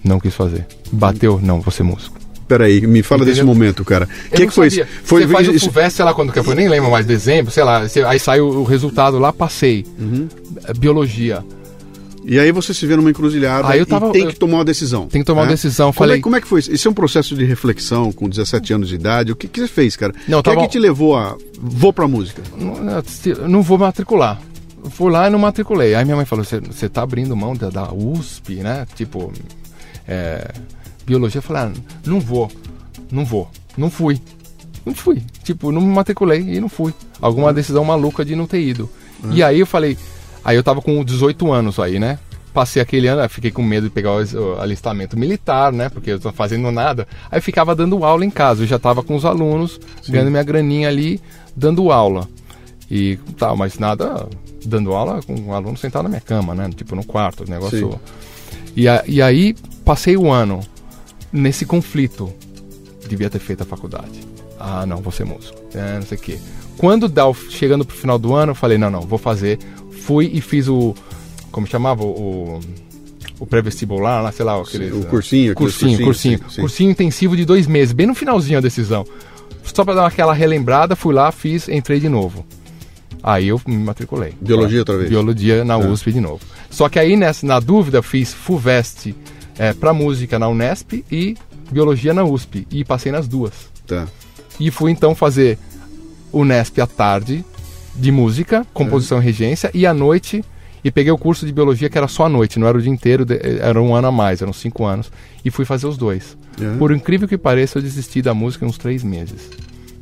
Não quis fazer. Bateu, não, vou ser músico. Peraí, me fala Entendeu? desse momento, cara. O que, que foi isso? Foi você faz o FUVEST, sei lá quando que foi, nem lembro mais, dezembro, sei lá. Aí sai o, resultado lá, passei. Uhum. Biologia. E aí você se vê numa encruzilhada aí eu tava, e tem que tomar uma decisão. Tem que tomar né? uma decisão. Como, é, Falei... como é que foi isso? Isso é um processo de reflexão com 17 anos de idade. O que, que você fez, cara? Não, o que é que te levou a... Vou pra música. Não, não vou matricular. Fui lá e não matriculei. Aí minha mãe falou, você tá abrindo mão da, da USP, né? Tipo, é, biologia. Eu falei, ah, não vou, não vou. Não fui. Não fui. Tipo, não me matriculei e não fui. Alguma decisão maluca de não ter ido. Uhum. E aí eu falei, Aí eu tava com 18 anos aí, né? Passei aquele ano, fiquei com medo de pegar o alistamento militar, né? Porque eu tô fazendo nada. Aí ficava dando aula em casa. Eu já tava com os alunos, Sim. ganhando minha graninha ali, dando aula. E tal, mas nada dando aula com um aluno sentado na minha cama, né? Tipo no quarto, o negócio. E, a, e aí passei o ano nesse conflito. Devia ter feito a faculdade. Ah, não, vou ser músico. É, não sei o quê. Quando dá, chegando pro final do ano, eu falei, não, não, vou fazer fui e fiz o. Como chamava? O, o pré-vestibular, lá, sei lá, aquele, o cursinho, cursinho, cursinho, cursinho, sim, sim. cursinho intensivo de dois meses, bem no finalzinho a decisão. Só para dar aquela relembrada, fui lá, fiz, entrei de novo. Aí eu me matriculei. Biologia outra vez? Biologia na Ah. USP de novo. Só que aí, nessa, na dúvida, fiz FUVEST é, para música na Unesp e biologia na USP. E passei nas duas. Tá. E fui então fazer Unesp à tarde de música, composição e regência, e à noite. E peguei o curso de biologia que era só à noite, não era o dia inteiro, era um ano a mais, eram cinco anos. E fui fazer os dois. É. Por incrível que pareça, eu desisti da música uns três meses,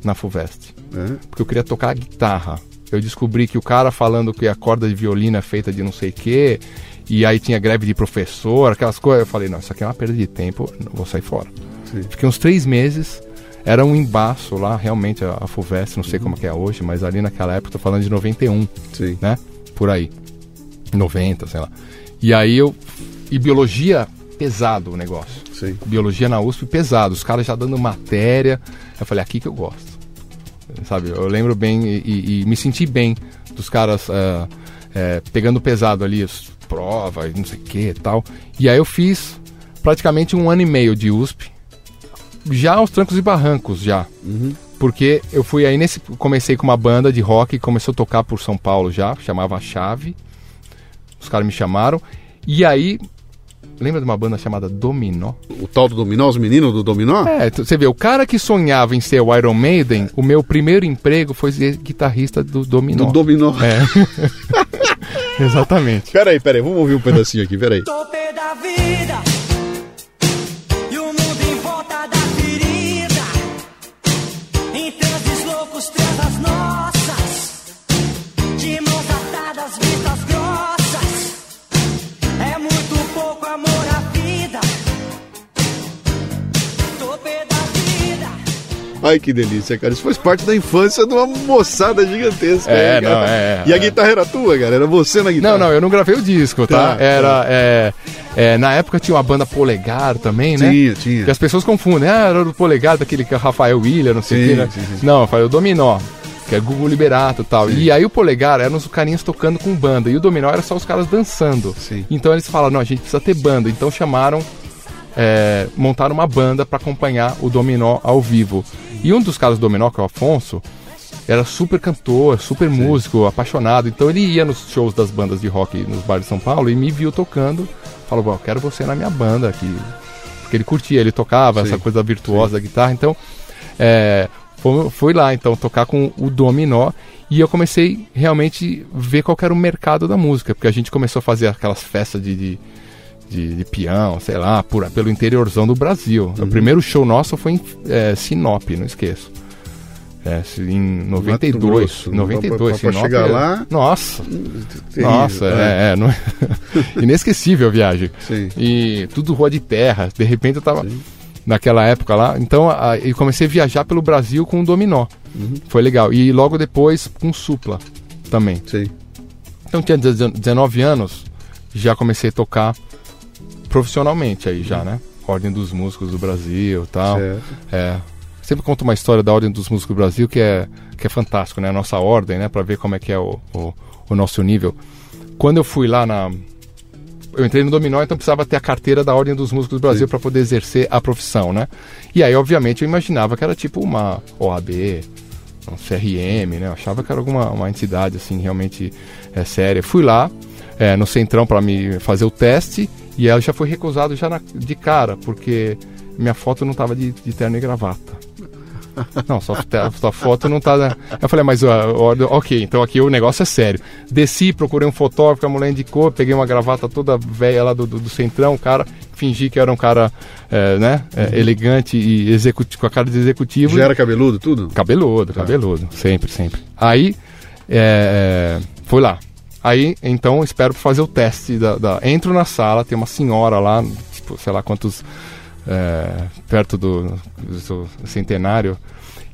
na FUVEST. É. Porque eu queria tocar guitarra. Eu descobri que o cara falando que a corda de violino é feita de não sei o quê, e aí tinha greve de professor, aquelas coisas. Eu falei, não, isso aqui é uma perda de tempo, vou sair fora. Sim. Fiquei uns três meses, era um embaço lá, realmente, a, a FUVEST, não sei como que é hoje, mas ali naquela época, tô falando de 91, Sim. né? Por aí. 90, sei lá. E aí eu. E biologia, pesado o negócio. Sim. Biologia na USP, pesado. Os caras já dando matéria. Eu falei, aqui que eu gosto. Sabe, eu lembro bem e, e- e me senti bem dos caras ah, eh, pegando pesado ali, as provas, não sei o que e tal. E aí eu fiz praticamente um ano e meio de USP, já aos trancos e barrancos, já. Porque eu fui aí nesse. Comecei com uma banda de rock, começou a tocar por São Paulo já, chamava Chave. Os caras me chamaram. E aí. Lembra de uma banda chamada Dominó? O tal do dominó, os meninos do dominó? É, você vê, o cara que sonhava em ser o Iron Maiden, o meu primeiro emprego foi ser guitarrista do Dominó. Do dominó. É. Exatamente. Peraí, peraí, vamos ouvir um pedacinho aqui, peraí. Topé da vida Ai, que delícia, cara. Isso faz parte da infância de uma moçada gigantesca. É, cara? não, é, E a é. guitarra era tua, cara? Era você na guitarra? Não, não, eu não gravei o disco, tá? Tá, Era. é, é, na época tinha uma banda Polegar também, né? Tinha, tinha. Que as pessoas confundem. Ah, era o Polegar daquele que é Rafael William, não sei o Sim, que, né? sim, sim. Não, eu falei o Dominó. Que é Google Liberato e tal. E aí o Polegar eram os carinhas tocando com banda. E o Dominó era só os caras dançando. Sim. Então eles falaram, não, a gente precisa ter banda. Então chamaram, é, montaram uma banda para acompanhar o Dominó ao vivo. E um dos caras do Dominó, que é o Afonso, era super cantor, super músico, apaixonado. Então ele ia nos shows das bandas de rock nos bares de São Paulo e me viu tocando. Falou, "Bom, eu quero você na minha banda aqui. Porque ele curtia, ele tocava Sim, essa coisa virtuosa da guitarra. Então, é, fui, fui lá então tocar com o Dominó. E eu comecei realmente ver qual era o mercado da música. Porque a gente começou a fazer aquelas festas de, de, de, de peão, sei lá, por, pelo interiorzão do Brasil. Uhum. O primeiro show nosso foi em é, Sinop, não esqueço. É, em 92. Grosso. 92, Pra- pra- pra Sinop chegar é- lá- Nossa, Terrível, nossa, é, é, não- inesquecível a viagem. Sim. E tudo rua de terra. De repente eu tava Sim. naquela época lá. Então a, eu comecei a viajar pelo Brasil com o dominó. Uhum. Foi legal. E logo depois com supla também. Sim. Então tinha 19 anos, já comecei a tocar profissionalmente aí já, né? Ordem dos Músicos do Brasil e tal. Certo. É. Sempre conto uma história da Ordem dos Músicos do Brasil que é, que é fantástico, né? A nossa ordem, né? Pra ver como é que é o, o, o nosso nível. Quando eu fui lá na. Eu entrei no Dominó, então precisava ter a carteira da Ordem dos Músicos do Brasil para poder exercer a profissão, né? E aí, obviamente, eu imaginava que era tipo uma OAB, um CRM, né? Eu achava que era alguma uma entidade assim realmente é, séria. Fui lá é, no Centrão para me fazer o teste e ela já foi recusado já na- de cara porque minha foto não tava de, de terno e gravata. Não, sua, sua foto não tá. né? Eu falei, mas ó, ok, então aqui o negócio é sério. Desci, procurei um fotógrafo, a mulher indicou, peguei uma gravata toda velha lá do, do, do centrão, o cara, fingi que era um cara, é, né, é, elegante e executivo, com a cara de executivo. Já era cabeludo, tudo? Cabeludo, cabeludo, sempre, sempre. Aí, é, fui lá. Aí, então, espero fazer o teste. Da, da- Entro na sala, tem uma senhora lá, tipo, sei lá quantos, é, perto do, do centenário.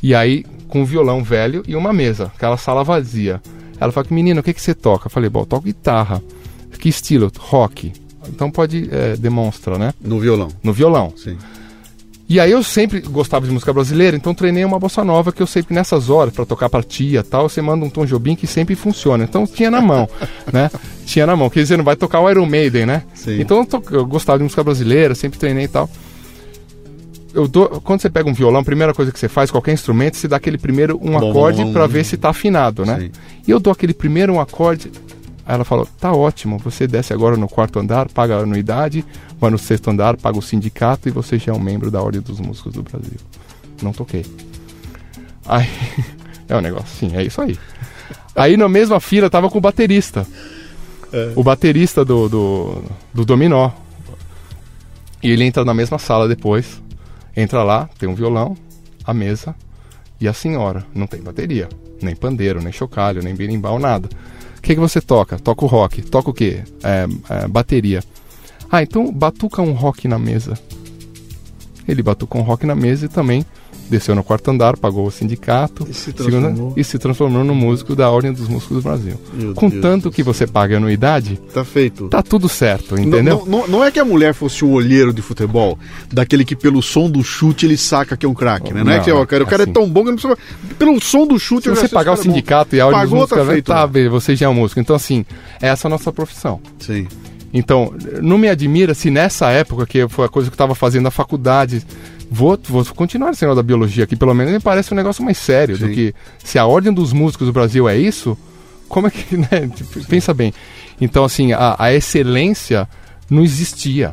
E aí, com um violão velho e uma mesa, aquela sala vazia. Ela fala, menino, o que, que você toca? Eu falei, bom, eu toco guitarra. Que estilo? Rock. Então pode, é, demonstra, né? No violão. No violão. Sim. E aí eu sempre gostava de música brasileira, então treinei uma bossa nova que eu sempre nessas horas para tocar pra tia e tal, você manda um Tom Jobim que sempre funciona. Então tinha na mão, né? Tinha na mão, quer dizer, não vai tocar o Iron Maiden, né? Sim. Então eu, to- eu gostava de música brasileira, sempre treinei e tal. Eu dou, quando você pega um violão, a primeira coisa que você faz, qualquer instrumento, você dá aquele primeiro um acorde bom. ver se tá afinado, né? Sim. E eu dou aquele primeiro um acorde. Aí ela falou: tá ótimo, você desce agora no quarto andar, paga a anuidade, vai no sexto andar, paga o sindicato e você já é um membro da Ordem dos Músicos do Brasil. Não toquei. Aí, é um negócio, sim, é isso aí. Aí na mesma fila tava com o baterista. O baterista do, do, do Dominó. E ele entra na mesma sala depois. Entra lá, tem um violão, a mesa e a senhora. Não tem bateria, nem pandeiro, nem chocalho, nem berimbau, nada. O que, que você toca? Toca o rock. Toca o quê? É, é, bateria. Ah, então batuca um rock na mesa. Ele batucou um rock na mesa e também desceu no quarto andar, pagou o sindicato E se segunda- transformou. e se transformou no músico da Ordem dos Músicos do Brasil. Meu Com Deus que você paga anuidade, Tá feito. tá tudo certo, entendeu? Não, não- não é que a mulher fosse um olheiro de futebol, daquele que pelo som do chute ele saca que é um craque, né? Não, é Não, que ó, cara, o cara assim. é tão bom que não precisa. Pelo som do chute Se você pagar o é sindicato e a Ordem dos Pagou, Músicos, tá feito. tá, beleza, você já é um músico. Então, assim, essa é a nossa profissão. Sim. Então, não me admira se nessa época, que foi a coisa que eu estava fazendo na faculdade, vou, vou continuar negócio da biologia aqui, pelo menos me parece um negócio mais sério do Sim. que se a ordem dos músicos do Brasil é isso, como é que, né? Tipo, pensa bem. Então, assim, a, a excelência não existia.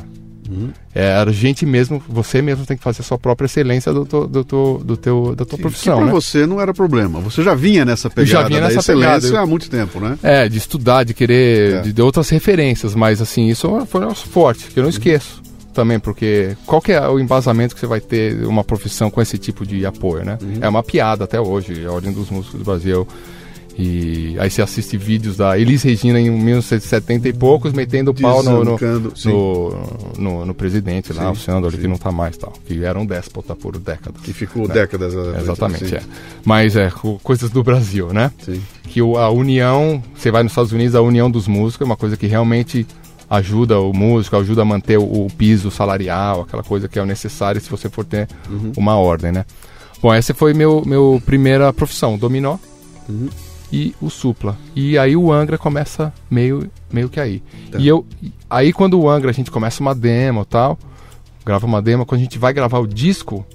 Uhum. É, Era gente mesmo, você mesmo tem que fazer a sua própria excelência do, do, teu- do teu, da tua Que profissão, pra né? você não era problema. Você já vinha nessa pegada já vinha nessa excelência pegada. há muito tempo, né? É, de estudar, de querer, É. de, de outras referências, mas assim, isso foi um negócio forte, que eu não esqueço também, porque qual que é o embasamento que você vai ter uma profissão com esse tipo de apoio, né? É uma piada até hoje, a Ordem dos Músicos do Brasil. E aí você assiste vídeos da Elis Regina em 1970 e poucos, metendo o pau no, no, no, no- no presidente lá, Sim, o Sandro, sim. que não tá mais tal, que era um déspota por décadas. Que ficou né? décadas. Exatamente, sim. é. Mas é, co- coisas do Brasil, né? Sim. que a união, você vai nos Estados Unidos, a união dos músicos é uma coisa que realmente ajuda o músico, ajuda a manter o, o piso salarial, aquela coisa que é o necessário se você for ter uma ordem, né? Bom, essa foi meu, meu primeira profissão, o dominó e o supla. E aí o Angra começa meio, meio que aí. Tá. E eu, aí quando o Angra a gente começa uma demo tal, grava uma demo, quando a gente vai gravar o disco,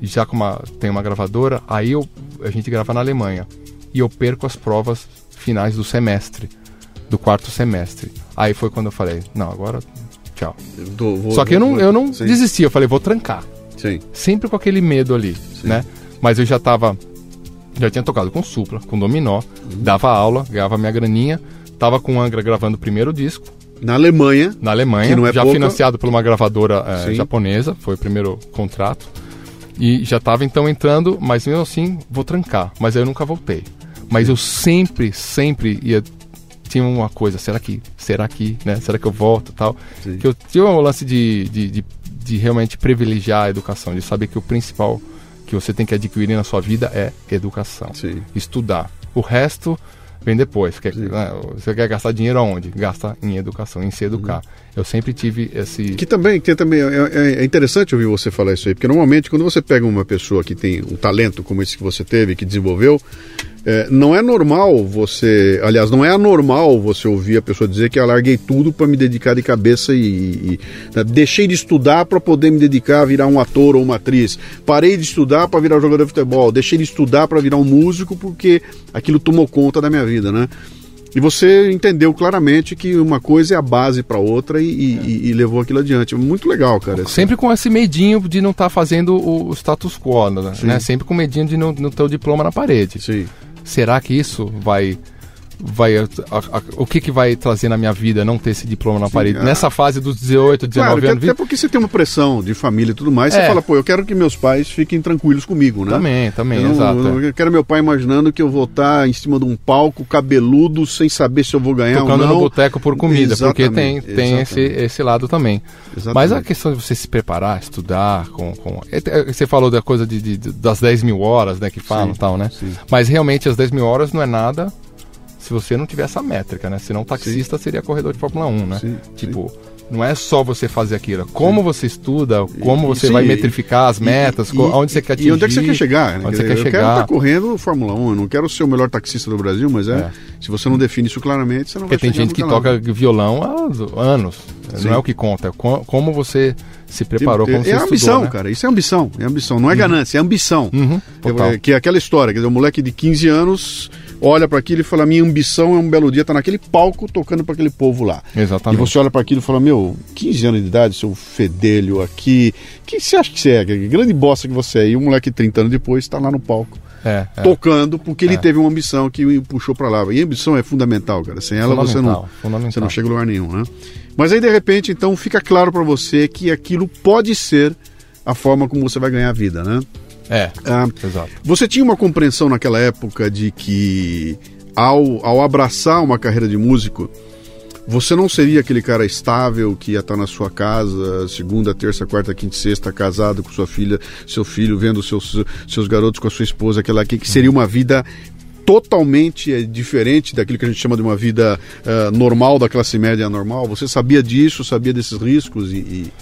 já com uma, tem uma gravadora, aí eu, a gente grava na Alemanha. E eu perco as provas finais do semestre, do quarto semestre. Aí foi quando eu falei, não, agora tchau. Dou- vou- Só que eu não, vou- eu não sim, desisti, eu falei, vou trancar. Sim. Sempre com aquele medo ali, Sim. né? Mas eu já tava, já tinha tocado com supla, com dominó, dava aula, ganhava minha graninha, tava com o Angra gravando o primeiro disco, Na Alemanha, na Alemanha, Que não é já pouca. financiado por uma gravadora Sim. japonesa, foi o primeiro contrato. E já estava então entrando, mas mesmo assim vou trancar. Mas aí eu nunca voltei. Mas eu sempre, sempre ia. Tinha uma coisa, será que, será que, né? Será que eu volto tal? Sim. Que eu tinha um lance de, de, de, de realmente privilegiar a educação, de saber que o principal que você tem que adquirir na sua vida é educação sim. estudar. O resto vem depois. Quer, né, você quer gastar dinheiro aonde? Gasta em educação, em se educar. Eu sempre tive esse. Que também, que também é, é- é interessante ouvir você falar isso aí, porque normalmente quando você pega uma pessoa que tem um talento como esse que você teve, que desenvolveu, é, não é normal você, aliás, não é anormal você ouvir a pessoa dizer que eu larguei tudo para me dedicar de cabeça e, e- né, deixei de estudar para poder me dedicar a virar um ator ou uma atriz, parei de estudar para virar jogador de futebol, deixei de estudar para virar um músico porque aquilo tomou conta da minha vida, né? E você entendeu claramente que uma coisa é a base para outra e, e- e levou aquilo adiante. Muito legal, cara. Sempre com esse medinho de não estar fazendo o, status quo, né? Sempre com medinho de não, não ter o diploma na parede. Sim. Será que isso vai. Vai a- a- o que, que vai trazer na minha vida não ter esse diploma na parede? ah. Nessa fase dos 18, 19 Claro, anos. até porque você tem uma pressão de família e tudo mais, você É. fala, pô, eu quero que meus pais fiquem tranquilos comigo, né? Também, também, eu não- exato. Eu é. quero meu pai imaginando que eu vou estar em cima de um palco cabeludo, sem saber se eu vou ganhar Tocando ou não. no boteco por comida, porque tem, Exatamente, tem esse, exatamente. esse lado também. Exatamente. Mas a questão de você se preparar, estudar, com, com- é, é, você falou da coisa de, de- das 10 mil horas, né, que falam Sim, e tal, né? sim. Mas realmente as 10 mil horas não é nada se você não tiver essa métrica, né? Senão taxista seria corredor de Fórmula 1, né? Sim, tipo, Não é só você fazer aquilo. é Como você estuda, como você sim, vai metrificar as metas, E- onde você quer atingir. E onde é que você quer chegar? né? Onde você Quer eu quero chegar. estar correndo Fórmula 1, eu não quero ser o melhor taxista do Brasil, mas é, É. se você não define isso claramente, você não Porque vai tem gente que toca violão há anos. Sim. Não é o que conta, é co- como você se preparou, como é você ambição, estudou, né? cara. Isso é ambição. É ambição. Não é ganância, é ambição. Uhum. É, que é aquela história, quer dizer, um moleque de 15 anos olha para aquilo e fala: minha ambição é um belo dia estar naquele palco tocando para aquele povo lá. Exatamente. E você olha para aquilo e fala: meu, 15 anos de idade, seu fedelho aqui, que você acha que você é? Que grande bosta que você é. E um moleque 30 anos depois está lá no palco. É, é. Tocando, porque ele É. teve uma ambição que o puxou para lá. E a ambição é fundamental, cara. Sem ela você não, você não chega a lugar nenhum, né? Mas aí, de repente, então, fica claro para você que aquilo pode ser a forma como você vai ganhar a vida, né? É, Ah, exato. você tinha uma compreensão naquela época de que ao, ao abraçar uma carreira de músico, você não seria aquele cara estável que ia estar na sua casa segunda, terça, quarta, quinta sexta, casado com sua filha, seu filho, vendo seus, seus garotos com a sua esposa, aquela que, que seria uma vida totalmente eh, diferente daquilo que a gente chama de uma vida eh, normal da classe média normal. Você sabia disso, sabia desses riscos e, e,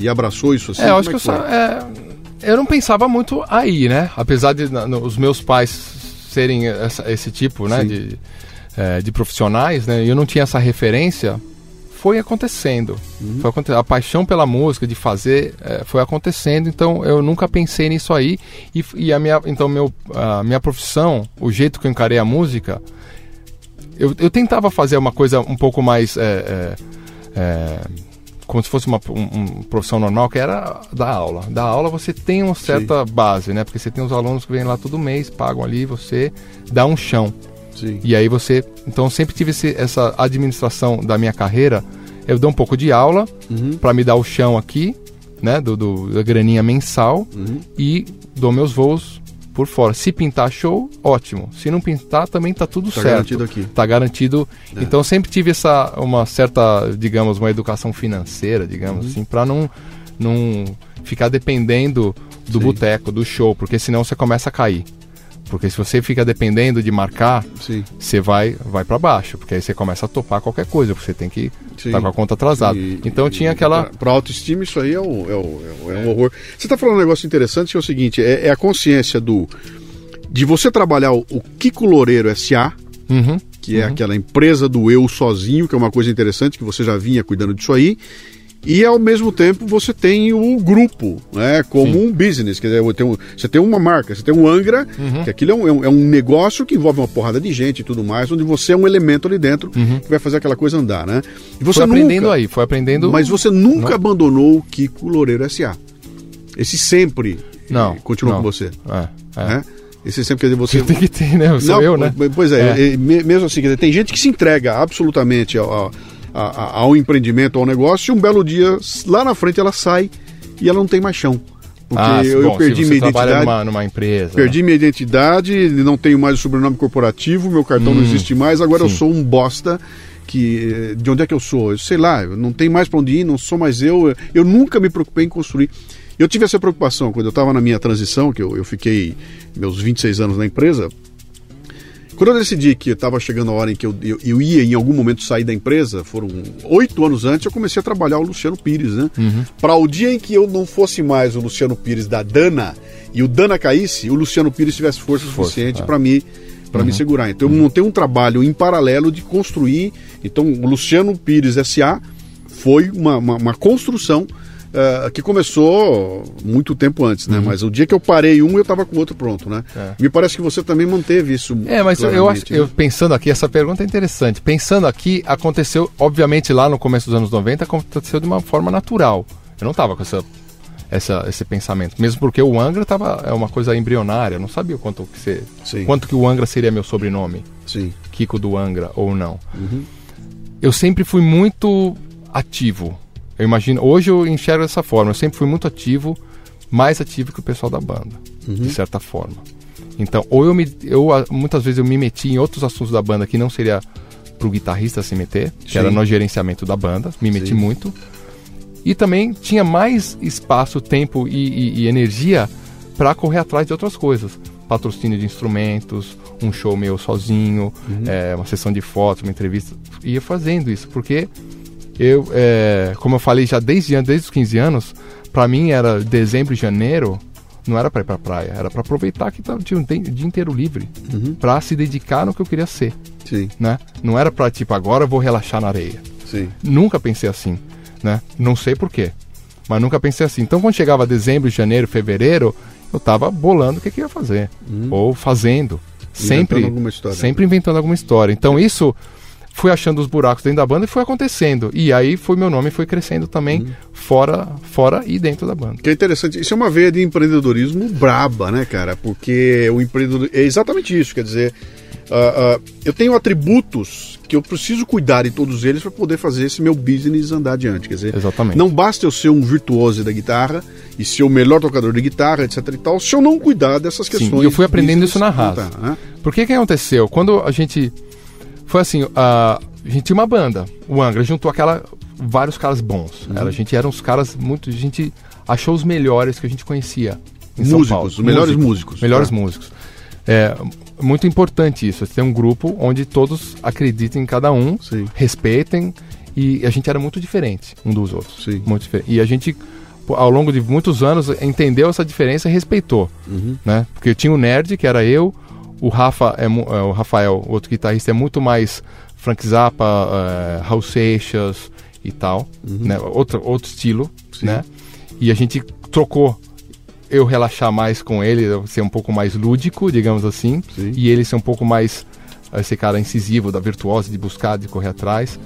e abraçou isso assim? É, eu acho que eu, foi? sa- é, eu não pensava muito aí, né? Apesar de na- no- os meus pais serem essa- esse tipo, né, de, é, de profissionais, né? e Eu não tinha essa referência. Foi acontecendo. Uhum. Foi aconte- a paixão pela música, de fazer, é, foi acontecendo. Então eu nunca pensei nisso aí. E, e a minha, então meu, a minha profissão, o jeito que eu encarei a música, eu, eu tentava fazer uma coisa um pouco mais é, é, é, como se fosse uma um, um profissão normal, que era dar aula. Da aula você tem uma certa base, né? Porque você tem os alunos que vêm lá todo mês, pagam ali, você dá um chão. Sim. E aí você. Então eu sempre tive esse- essa administração da minha carreira. Eu dou um pouco de aula Uhum. para me dar o chão aqui, né? Do, do- da graninha mensal Uhum. e dou meus voos por fora. Se pintar show, ótimo. Se não pintar, também tá tudo Tá certo. garantido aqui. Tá garantido. Então eu sempre tive essa uma certa, digamos, uma educação financeira, digamos Uhum. assim, para não não ficar dependendo do boteco, do show, porque senão você começa a cair. Porque se você fica dependendo de marcar, Sim. você vai vai para baixo, porque aí você começa a topar qualquer coisa, porque você tem que estar com a conta atrasada. E- então e- tinha aquela Para autoestima, isso aí é, o, é, o- é o- é um horror. Você está falando um negócio interessante que é o seguinte: é, é a consciência do. De você trabalhar o, o Kiko Loureiro S.A., Uhum. que é aquela empresa do eu sozinho, que é uma coisa interessante, que você já vinha cuidando disso aí. E ao mesmo tempo você tem o grupo, né? Como Sim. um business. Quer dizer, tem um- você tem uma marca, você tem um Angra, Uhum. que aquilo é um, é um- é um negócio que envolve uma porrada de gente e tudo mais, onde você é um elemento ali dentro que vai fazer aquela coisa andar, né? E você Uhum. foi aprendendo nunca, aí, foi aprendendo. mas você nunca Não. abandonou o Kiko Loureiro S.A. Esse sempre Não, eh, continua não. com você. É, é. Né? Esse sempre, quer dizer, você. Tem que ter, né? Sou Não, eu, né? Pois é, É. me- mesmo assim, quer dizer, tem gente que se entrega absolutamente ao, ao- ao- ao empreendimento, ao negócio, e um belo dia, lá na frente, ela sai e ela não tem mais chão. Porque Ah, eu, bom, eu perdi minha identidade. numa, numa empresa. Perdi minha identidade, não tenho mais o sobrenome corporativo, meu cartão não existe mais, agora eu Hum, sim. sou um bosta. Que, eh, de onde é que eu sou? Eu sei lá, eu não tenho mais para onde ir, não sou mais eu. eu- Eu nunca me preocupei em construir. Eu tive essa preocupação quando eu estava na minha transição, que eu, eu fiquei meus 26 anos na empresa. Quando eu decidi que estava chegando a hora em que eu, eu, eu ia em algum momento sair da empresa, foram oito anos antes, eu comecei a trabalhar o Luciano Pires, né? Para o dia em que eu não fosse mais o Luciano Pires da Dana e o Dana caísse, o Luciano Pires tivesse força, Força, suficiente é. para me para me segurar. Então eu montei um trabalho em paralelo de construir. Então o Luciano Pires SA foi uma, uma, uma construção eh, que começou muito tempo antes, né? Mas o dia que eu parei um, eu estava com o outro pronto, né? É. Me parece que você também manteve isso. É, mas eu acho, eu né? pensando aqui, essa pergunta é interessante. Pensando aqui, aconteceu, obviamente lá no começo dos anos 90, aconteceu de uma forma natural. Eu não tava com essa, essa, esse pensamento. Mesmo porque o Angra tava, é uma coisa embrionária, eu não sabia quanto que, você, quanto que o Angra seria meu sobrenome. Sim. Kiko do Angra ou não. Uhum. Eu sempre fui muito ativo. Eu imagino, hoje eu enxergo dessa forma. Eu sempre fui muito ativo, mais ativo que o pessoal da banda, Uhum. de certa forma. Então, ou eu me, eu ah, muitas vezes eu me meti em outros assuntos da banda que não seria pro guitarrista se meter, que Sim. era no gerenciamento da banda, me meti Sim. muito. E também tinha mais espaço, tempo e, e- e energia para correr atrás de outras coisas. Patrocínio de instrumentos, um show meu sozinho, Uhum. é, uma sessão de fotos, uma entrevista. Ia fazendo isso, porque Eu, é, como eu falei já desde, desde os 15 anos, pra mim era dezembro e janeiro, não era pra ir pra praia, era pra aproveitar que tinha um dia inteiro livre, pra se dedicar no que eu queria ser, Sim, né? Não era pra, tipo, agora eu vou relaxar na areia. sim. Nunca pensei assim, né? Não sei porquê, mas nunca pensei assim. Então quando chegava dezembro, janeiro, fevereiro, eu tava bolando o que, que eu ia fazer, ou fazendo, Inventando sempre inventando alguma história. Então isso fui achando os buracos dentro da banda e foi acontecendo. E aí foi meu nome foi crescendo também fora, fora e dentro da banda. Que é interessante. Isso é uma veia de empreendedorismo braba, né, cara? Porque o empreendedor. É exatamente isso. Quer dizer, ah, ah, eu tenho atributos que eu preciso cuidar de todos eles para poder fazer esse meu business andar adiante. Quer dizer, Exatamente. não basta eu ser um virtuoso da guitarra e ser o melhor tocador de guitarra, etc e tal, se eu não cuidar dessas Sim, questões. e eu fui aprendendo isso na raça. tá, né? Porque que aconteceu? Quando a gente. Foi assim, a, a gente tinha uma banda. O Angra juntou aquela. vários caras bons. Uhum. Era, a gente eram os caras muito. A gente achou os melhores que a gente conhecia. Em São Músicos, Paulo. os melhores músicos, Melhores tá. músicos. É muito importante isso. Ter um grupo onde todos acreditem em cada um, Sim. respeitem. E a gente era muito diferente um dos outros. Sim. Muito diferente. E a gente, ao longo de muitos anos, entendeu essa diferença e respeitou. Uhum. Né? Porque tinha o Nerd, que era eu, o Rafa é, é, o Rafael, outro guitarrista, é muito mais Frank Zappa, é, Raul Seixas e tal, né? outro, outro estilo, Uhum. Sim. né? E a gente trocou eu relaxar mais com ele, ser um pouco mais lúdico, digamos assim, Sim. e ele ser um pouco mais esse cara incisivo, da virtuosa, de buscar, de correr atrás.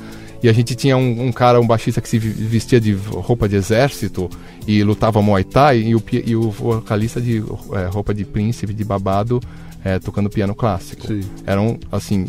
E a gente tinha um, um cara, um baixista que se vestia de roupa de exército e lutava Muay Thai, e o, e o vocalista de é, roupa de príncipe, de babado, é, tocando piano clássico. Sim. Eram, assim,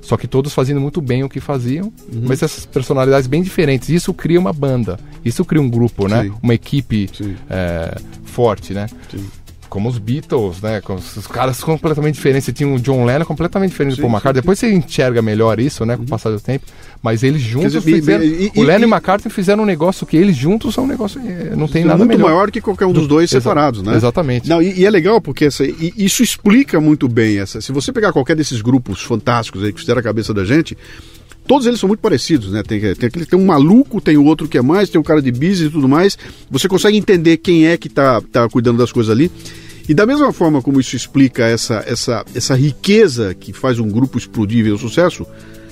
só que todos fazendo muito bem o que faziam, Uhum. mas essas personalidades bem diferentes. Isso cria uma banda, isso cria um grupo, né? Sim. Uma equipe é, forte, né? Sim. Como os Beatles, né? Com os caras completamente diferentes. Você tinha um John Lennon completamente diferente Sim, do Paul McCartney. Depois você enxerga melhor isso, né? Com o passar do tempo. Mas eles juntos dizer, fizeram... e- o e- Lennon e e- McCartney fizeram um negócio que eles juntos são um negócio... é, Não tem nada muito melhor. maior que qualquer um dos dois Exa- separados, né? Exatamente. Não, e, é legal porque essa, isso explica muito bem essa. Se você pegar qualquer desses grupos fantásticos aí que fizeram a cabeça da gente, todos eles são muito parecidos, né? Tem, tem, aquele, tem um maluco, tem o outro que é mais, tem um cara de business e tudo mais. Você consegue entender quem é que tá, tá cuidando das coisas ali. E da mesma forma como isso explica essa, essa, essa riqueza que faz um grupo explodir e ver o sucesso,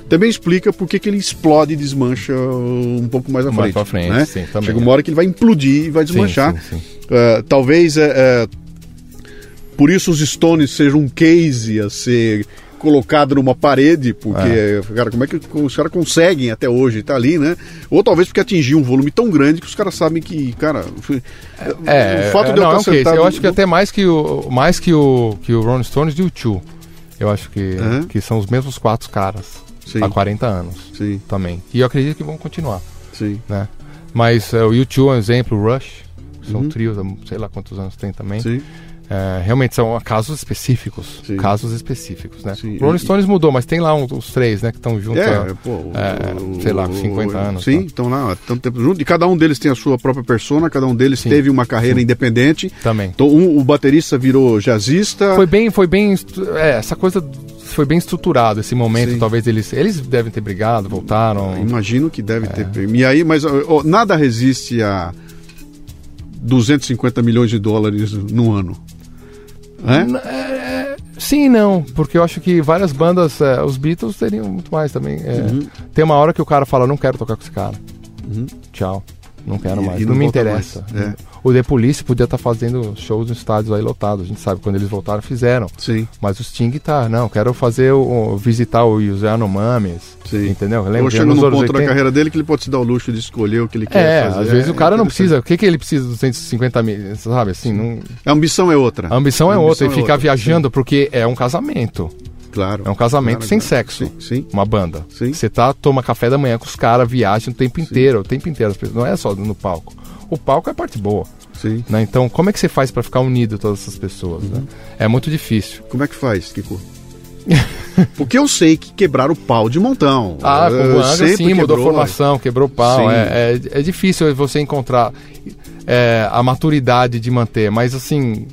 também explica por que que ele explode e desmancha um pouco mais à Mais frente. pra frente, né? sim, também. Chega uma hora que ele vai implodir e vai desmanchar. sim, sim. Uh, talvez é, é, por isso os Stones sejam um case a ser colocado numa parede, porque, É. cara, como é que os caras conseguem até hoje estar ali, né? Ou talvez porque atingiu um volume tão grande que os caras sabem que, cara, foi- É, o fato é, de eu não, é estar um case. sentado... Eu acho que até mais que o mais que o que o Rolling Stones e o Chu. Eu acho que que são os mesmos quatro caras Sim. há 40 anos Sim, também. E eu acredito que vão continuar, sim. né? Mas é, o U2 é um exemplo, o Rush são Uhum. trios, sei lá quantos anos tem também. Sim, É, realmente são casos específicos, Sim. casos específicos, né? Sim. O Rolling Stones mudou, mas tem lá um- os três, né, que estão juntos. É, há- pô, é, sei lá, 50 anos, Sim, tá? estão lá há tanto tempo junto. E cada um deles tem a sua própria persona, cada um deles Sim, teve uma carreira independente. Também. Então, um- o baterista virou jazzista. Foi bem, foi bem, é, essa coisa foi bem estruturado esse momento. Sim. Talvez eles, eles devem ter brigado, voltaram. Imagino que deve É. ter. E aí, mas ó, nada resiste a 250 milhões de dólares no ano. É? Sim e não, porque eu acho que várias bandas, é, os Beatles teriam muito mais também. é. Uhum. Tem uma hora que o cara fala, não quero tocar com esse cara. Tchau. Não quero E- mais. e não, não me interessa. mais, é. O The Police podia estar fazendo shows em estádios aí lotados. A gente sabe, quando eles voltaram, fizeram. Sim. Mas o Sting tá, não, quero fazer o, visitar o Yuzano Mames. Sim. Entendeu? Ou Lembra que chega nos num anos ponto da 80 carreira dele que ele pode se dar o luxo de escolher o que ele quer É, fazer. às vezes É o cara não precisa. O que, que ele precisa de 250 mil? Sabe assim? Não, A ambição é outra. a ambição é A outra. E ambição é ficar outra, viajando porque é um casamento. Claro. É um casamento Claro, sem claro. sexo. Sim, sim. Uma banda. Sim. Você tá, toma café da manhã com os caras, viaja o tempo inteiro, o tempo inteiro. Não é só no palco. O palco é a parte boa. sim. Né? Então, como é que você faz pra ficar unido todas essas pessoas? né? É muito difícil. Como é que faz, Kiko? Porque eu sei que quebraram o pau de montão. Ah, com o Angra sim, mudou a quebrou. formação, quebrou o pau. Sim. É, é, é difícil você encontrar é, a maturidade de manter, mas assim,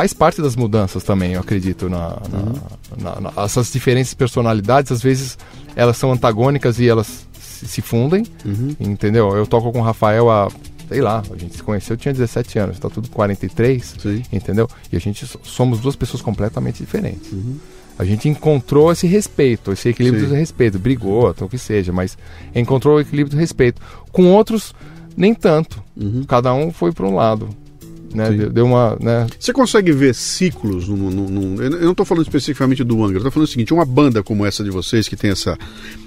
faz parte das mudanças também, eu acredito. Na, Uhum. na- na- essas diferentes personalidades, às vezes, elas são antagônicas e elas se se fundem, Uhum. entendeu? Eu toco com o Rafael há, sei lá, a gente se conheceu, eu tinha 17 anos, tá tudo 43, Sim. entendeu? E a gente so- somos duas pessoas completamente diferentes. Uhum. A gente encontrou esse respeito, esse equilíbrio Sim. do respeito, brigou, ou o que seja, mas encontrou o equilíbrio do respeito. Com outros, nem tanto. Uhum. Cada um foi para um lado. Né? Sim. Deu, deu uma. Né? Você consegue ver ciclos num, num- num- eu não estou falando especificamente do Angra, eu estou falando o seguinte, uma banda como essa de vocês que tem essa.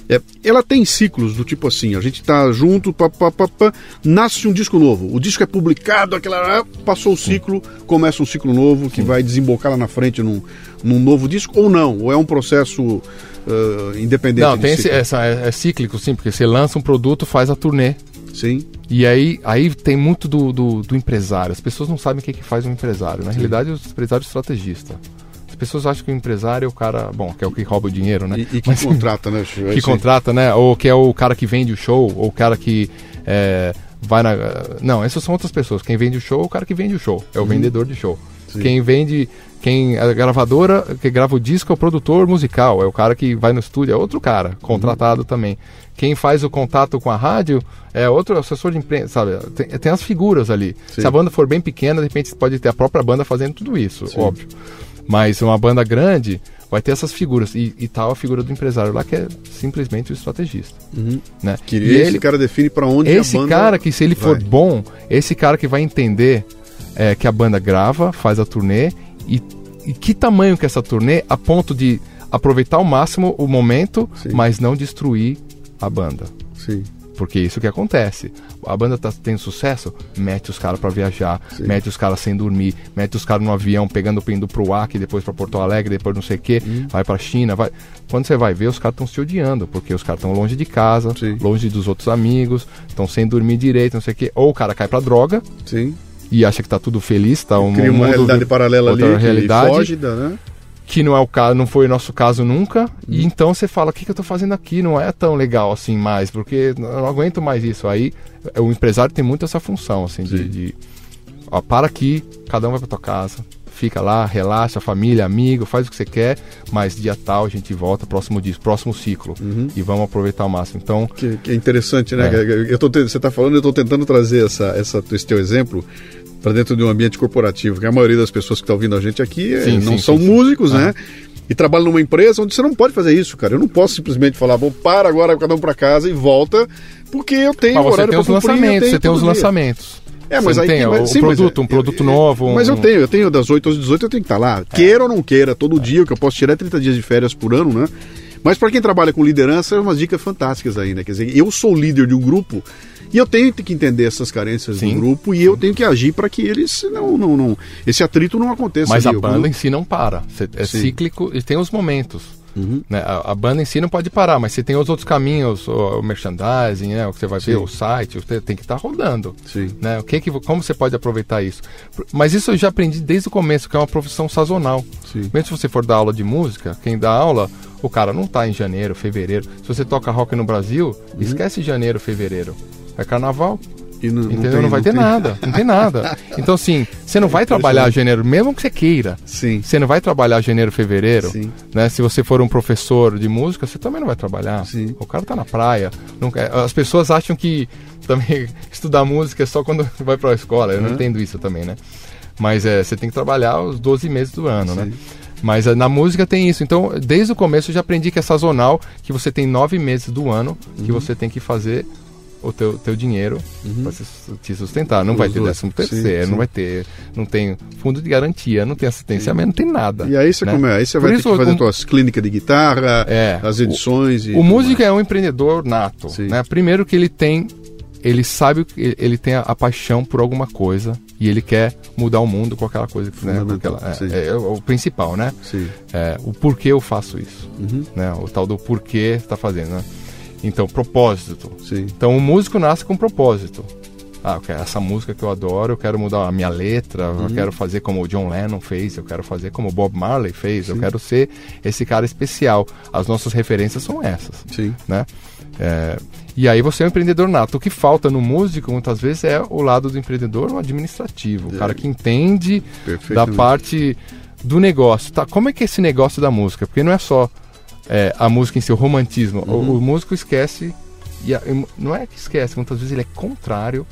é, ela tem ciclos do tipo assim, a gente tá junto, pá, pá, pá, pá, nasce um disco novo. O disco é publicado, aquela. ah, Passou o ciclo, começa um ciclo novo que vai desembocar lá na frente num, num novo disco, ou não? Ou é um processo ah, independente Não, tem esse, essa, é, é cíclico, sim, porque você lança um produto, faz a turnê. Sim. E aí, aí tem muito do, do, do empresário. As pessoas não sabem o que, que faz um empresário. Na realidade, o empresário é estrategista. As pessoas acham que o empresário é o cara, bom, que é o que rouba o dinheiro, né? E, e que Mas- contrata, né? que contrata, né? Ou que é o cara que vende o show, ou o cara que é, vai na. Não, essas são outras pessoas. Quem vende o show é o cara que vende o show, é o vendedor de show. Sim. Quem vende. Quem a gravadora que grava o disco é o produtor musical, é o cara que vai no estúdio, é outro cara, contratado também. Quem faz o contato com a rádio é outro assessor de imprensa, sabe? Tem, tem as figuras ali. Sim. Se a banda for bem pequena, de repente pode ter a própria banda fazendo tudo isso, óbvio. Mas uma banda grande vai ter essas figuras. E, e tal a figura do empresário lá que é simplesmente o estrategista. Uhum. Né? Que E esse cara define para onde esse a banda cara que se ele for vai. bom, esse cara que vai entender é, que a banda grava, faz a turnê e, e que tamanho que é essa turnê a ponto de aproveitar ao máximo o momento, Sim. mas não destruir a banda. Sim. Porque é isso que acontece. A banda tá tendo sucesso, mete os caras pra viajar, Sim. mete os caras sem dormir, mete os caras no avião, pegando indo pro Acre, depois pra Porto Alegre, depois não sei o quê, Hum. vai pra China, vai. Quando você vai ver, os caras estão se odiando, porque os caras estão longe de casa, Sim. longe dos outros amigos, estão sem dormir direito, não sei o quê. Ou o cara cai pra droga Sim. e acha que tá tudo feliz, tá um Cria uma mundo realidade paralela ali outra que realidade foge da, né? Que não é o caso, não foi o nosso caso nunca. E então você fala, o que, que eu tô fazendo aqui? Não é tão legal assim mais, porque eu não aguento mais isso. Aí o empresário tem muito essa função, assim, de, Sim. de ó, para aqui, cada um vai pra tua casa. Fica lá, relaxa, família, amigo, faz o que você quer, mas dia tal a gente volta, próximo dia, próximo ciclo. Uhum. E vamos aproveitar ao máximo. Então, Que, que é interessante, né? É. Eu tô você está falando, eu estou tentando trazer essa, essa, esse teu exemplo para dentro de um ambiente corporativo, que a maioria das pessoas que estão ouvindo a gente aqui é, Sim, não sim, são sim, músicos, Ah. né? E trabalham numa empresa onde você não pode fazer isso, cara. Eu não posso simplesmente falar, bom, para agora, cada um para casa e volta, porque eu tenho mas você horário tem pra os cumprir, eu lançamentos, você tem os dia. lançamentos. É, mas Você aí tem tem, o, mas, o sim, produto, é- um produto novo. Mas eu um- tenho, eu tenho das 8 às 18 eu tenho que estar lá. Queira ou não queira, todo dia, o que eu posso tirar é 30 dias de férias por ano, né? Mas para quem trabalha com liderança, é umas dicas fantásticas ainda. Quer dizer, eu sou líder de um grupo e eu tenho que entender essas carências Sim. do grupo e eu tenho que agir para que eles não, não, não, esse atrito não aconteça. Mas a ali. O banda em si não para. É Sim. cíclico e tem os momentos. Uhum. né? A, a banda em si não pode parar, mas você tem os outros caminhos, o, o merchandising, né? o que você vai ver, Sim. o site, você tem que estar rodando. Sim. Né? O que que, como você pode aproveitar isso? Mas isso eu já aprendi desde o começo, que é uma profissão sazonal. Sim. Mesmo se você for dar aula de música, quem dá aula, o cara não tá em janeiro, fevereiro. Se você toca rock no Brasil, esquece janeiro, fevereiro. É carnaval, E não, entendeu? tem- não vai ter tem- nada, não tem nada. Então, assim, você não vai trabalhar janeiro, mesmo que você queira. Sim. Você não vai trabalhar janeiro, fevereiro, Sim. né? Se você for um professor de música, você também não vai trabalhar. Sim. O cara tá na praia. não quer- As pessoas acham que também estudar música é só quando vai pra escola. Eu não Uhum. entendo isso também, né? Mas é, você tem que trabalhar os 12 meses do ano, né? Sim. Mas é, na música tem isso. Então, desde o começo eu já aprendi que é sazonal, que você tem nove meses do ano que Uhum. você tem que fazer o teu, teu dinheiro para te sustentar. Não Os vai ter dois. décimo terceiro, sim. não vai ter, não tem fundo de garantia, não tem assistência, não tem nada. E aí você, né? come, aí você Por vai ter isso, que fazer o- tuas clínicas de guitarra, É, as edições. e O músico mais. é um empreendedor nato, Sim. né? Primeiro que ele tem, ele sabe o que ele tem a, a paixão por alguma coisa e ele quer mudar o mundo com aquela coisa, né? Com Fundamental, aquela- sim. é, é o principal, né? É, o porquê eu faço isso, Uhum. né? O tal do porquê está fazendo, né? Então, propósito. Sim. Então, o músico nasce com propósito. Ah, essa música que eu adoro, eu quero mudar a minha letra, Uhum. eu quero fazer como o John Lennon fez, eu quero fazer como o Bob Marley fez, eu quero ser esse cara especial. As nossas referências são essas Sim. né? É, e aí você é um empreendedor nato. O que falta no músico, muitas vezes, é o lado do empreendedor o administrativo. O É. cara que entende da parte do negócio. Tá? Como é que é esse negócio da música? Porque não é só é, a música em o romantismo. Uhum. O, o músico esquece E a- não é que esquece, muitas vezes ele é contrário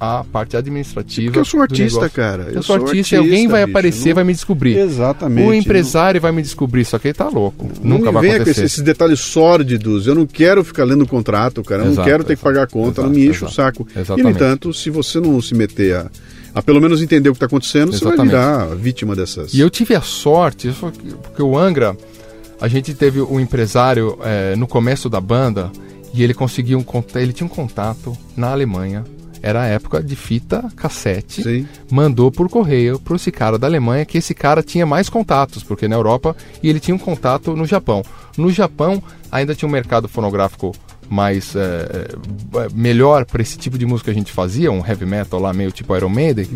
à parte administrativa. Porque eu sou artista, cara. Eu, sou artista, e alguém vai bicho, aparecer, não- vai me descobrir. Exatamente. O empresário vai me descobrir, só que ele tá louco. Não Nunca vai venha com acontecer. esses, detalhes sórdidos. Eu não quero ficar lendo o contrato, cara. Eu não Exato, quero ter que exato, pagar a conta. exato, não me enche o saco. E, no Exatamente. entanto, se você não se meter a, a pelo menos entender o que está acontecendo, você vai Exatamente. virar vítima dessas. E eu tive a sorte, porque o Angra, a gente teve um empresário eh, no começo da banda e ele conseguiu um ele tinha um contato na Alemanha. Era a época de fita cassete. Sim. Mandou por correio para esse cara da Alemanha, que esse cara tinha mais contatos, porque na Europa, e ele tinha um contato no Japão. No Japão, ainda tinha um mercado fonográfico mais eh, eh, melhor para esse tipo de música que a gente fazia, um heavy metal lá, meio tipo Iron Maiden.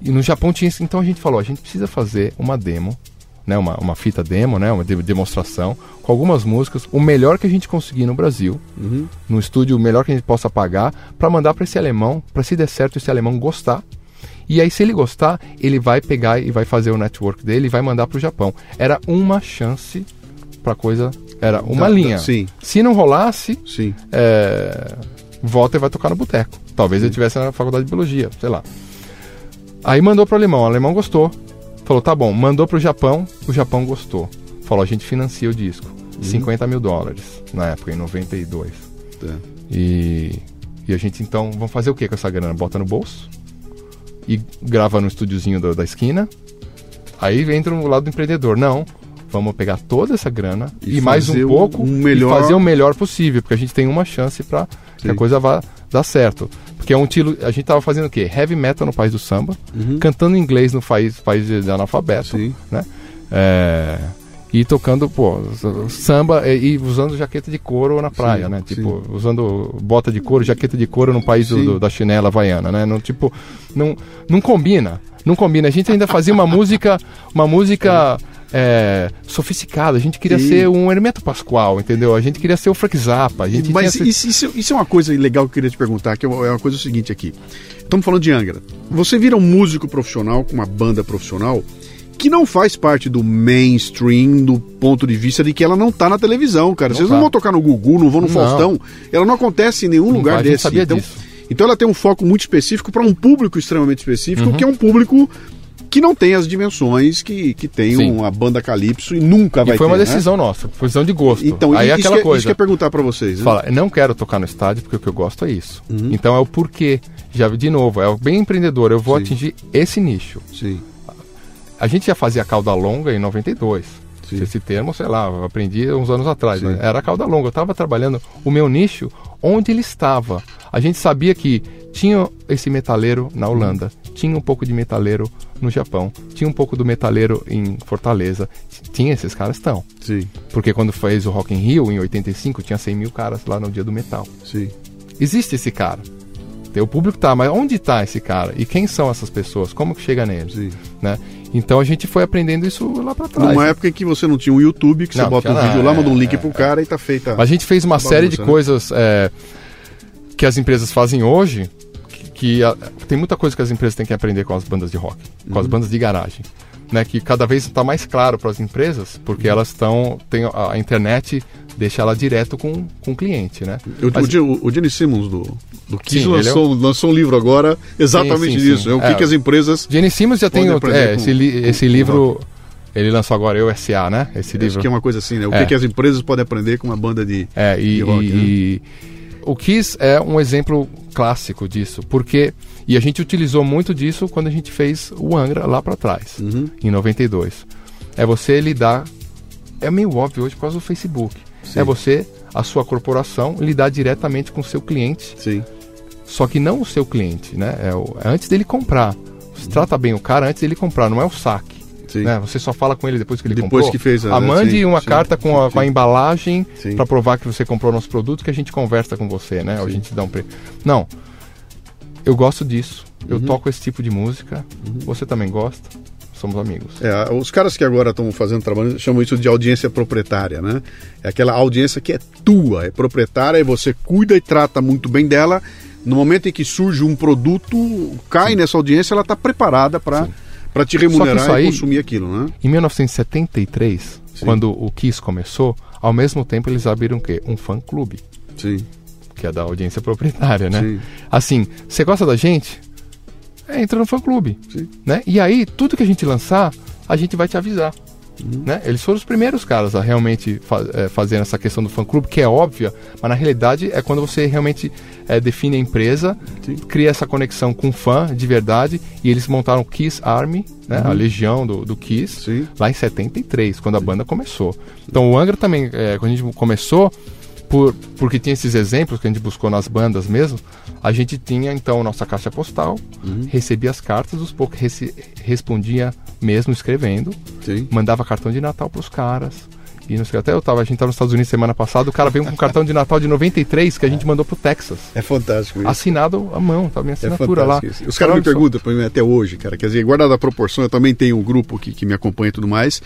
E no Japão tinha isso. Então a gente falou, a gente precisa fazer uma demo, né, uma, uma fita demo, né, uma de- demonstração, com algumas músicas, o melhor que a gente conseguir no Brasil, Uhum. no estúdio, o melhor que a gente possa pagar, para mandar para esse alemão, para se der certo esse alemão gostar. E aí, se ele gostar, ele vai pegar e vai fazer o network dele e vai mandar para o Japão. Era uma chance para coisa, era uma linha. sim. Se não rolasse, Sim. é, volta e vai tocar no boteco. Talvez ele estivesse na faculdade de biologia, sei lá. Aí mandou pro alemão, o alemão gostou. Falou, tá bom, mandou pro Japão, o Japão gostou. Falou, a gente financia o disco. 50 mil dólares, na época, em 92. Tá. E, e a gente então, vamos fazer o que com essa grana? Bota no bolso e grava no estúdiozinho da, da esquina. Aí entra o lado do empreendedor. Não, vamos pegar toda essa grana E e, mais um um- pouco um melhor- e fazer o melhor possível, porque a gente tem uma chance para que a Sim. coisa vá dar certo. Porque é um estilo, a gente tava fazendo o quê? Heavy metal no país do samba, Uhum. cantando inglês no país, país de analfabeto, Sim. né? É, e tocando, pô, samba e, e usando jaqueta de couro na praia, Sim, né? sim. Tipo, usando bota de couro, jaqueta de couro no país do- Sim. do- da chinela havaiana, né? Não, tipo, não, não combina. Não combina. A gente ainda fazia uma música, uma música é, sofisticada. A gente queria Sim. ser um Hermeto Pascoal, entendeu? A gente queria ser o Frank Zappa. A gente Mas isso, isso- isso é uma coisa legal que eu queria te perguntar, que é uma é uma coisa seguinte aqui. Estamos falando de Angra. Você vira um músico profissional com uma banda profissional que não faz parte do mainstream do ponto de vista de que ela não tá na televisão, cara. Não Vocês tá. não vão tocar no Gugu, não vão no Não. Faustão. Ela não acontece em nenhum Não lugar desse. sabia então, disso. então ela tem um foco muito específico para um público extremamente específico, Uhum. que é um público que não tem as dimensões que, que tem Sim. uma banda Calypso e nunca vai E foi ter, uma né? decisão nossa, foi decisão de gosto. Então, Aí é isso, aquela que, coisa. isso que eu ia perguntar para vocês. né? Fala, não quero tocar no estádio porque o que eu gosto é isso. Uhum. Então é o porquê. Já de novo, é bem empreendedor. Eu vou Sim. atingir esse nicho. Sim. A gente já fazia cauda longa em 92. Sim. Esse termo, sei lá, aprendi uns anos atrás. Né? Era cauda longa. Eu estava trabalhando o meu nicho onde ele estava. A gente sabia que tinha esse metaleiro na Holanda, tinha um pouco de metaleiro no Japão, tinha um pouco do metaleiro em Fortaleza. Tinha esses caras estão. Sim, Porque quando fez o Rock in Rio, em 85, tinha 100 mil caras lá no dia do metal. sim. Existe esse cara. O público tá, mas onde está esse cara? E quem são essas pessoas? Como que chega neles? Sim. Né? Então a gente foi aprendendo isso lá para trás. Numa né? época em que você não tinha um YouTube, que você Não, bota um vídeo nada, lá, manda um é, link é, pro cara e tá feita. A gente fez uma Bagunça, série de né? coisas é, que as empresas fazem hoje, que, a- tem muita coisa que as empresas têm que aprender com as bandas de rock, com Uhum. as bandas de garagem. Né, que cada vez está mais claro para as empresas, porque Uhum. elas estão. A a internet deixa ela direto com, com o cliente, né? O, Mas- o, o, o Gene Simmons do, do Kiss Sim, é lançou, lançou um livro agora exatamente sim. É o que, É, que as empresas. Jenny Simmons já tem o- é, com- esse, li- com- esse com livro. Ele lançou agora, Eu S.A., né? Esse Acho livro. que é uma coisa assim, né? O É. que, que as empresas podem aprender com uma banda de. É, e, de rock, e- né? e o Kiss é um exemplo clássico disso, porque e a gente utilizou muito disso quando a gente fez o Angra lá para trás, Uhum. em 92. É você lidar é meio óbvio hoje por causa do Facebook. Sim. É você, a sua corporação, lidar diretamente com o seu cliente, Sim. só que não o seu cliente, né? É, o- é antes dele comprar. Você trata bem o cara antes dele comprar, não é o saque. Sim. Né? Você só fala com ele depois que ele Depois comprou. que fez a- Ah, mande sim, uma sim, carta com a, sim, com a sim. embalagem Sim. para provar que você comprou nosso produto que a gente conversa com você, né? Ou a gente dá um preço. Não. Eu gosto disso. Eu Uhum. toco esse tipo de música. Você também gosta? Somos amigos. É, os caras que agora estão fazendo trabalho chamam isso de audiência proprietária, né? É aquela audiência que é tua, é proprietária e você cuida e trata muito bem dela. No momento em que surge um produto, cai nessa audiência, ela está preparada para para te remunerar aí- e consumir aquilo, né? Em 1973, Sim. quando o Kiss começou, ao mesmo tempo eles abriram o quê? Um fã-clube. Sim. Que é da audiência proprietária, né? Sim. Assim, você gosta da gente? É, entra no fã clube, Sim. né? E aí, tudo que a gente lançar, a gente vai te avisar. Uhum. Né? Eles foram os primeiros caras a realmente fa é, fazer essa questão do fã clube, que é óbvia, mas na realidade é quando você realmente é, define a empresa, Sim. cria essa conexão com o fã de verdade, e eles montaram o Kiss Army, né? a legião do, do Kiss, Uhum. Sim. lá em 73, quando a banda começou. Então o Angra também, é, quando a gente começou, por, porque tinha esses exemplos que a gente buscou nas bandas mesmo, a gente tinha então nossa caixa postal, Uhum. recebia as cartas, os poucos respondia mesmo escrevendo, Sim. mandava cartão de Natal pros caras. E não sei, até eu tava, a gente tava nos Estados Unidos semana passada, o cara veio com um cartão de Natal de 93 que a gente mandou pro Texas. É fantástico isso. Assinado à mão, tá minha É assinatura lá. fantástico isso. Os caras me perguntam pra mim até hoje, cara, quer dizer, guardada a proporção, eu também tenho um grupo que, que me acompanha e tudo mais.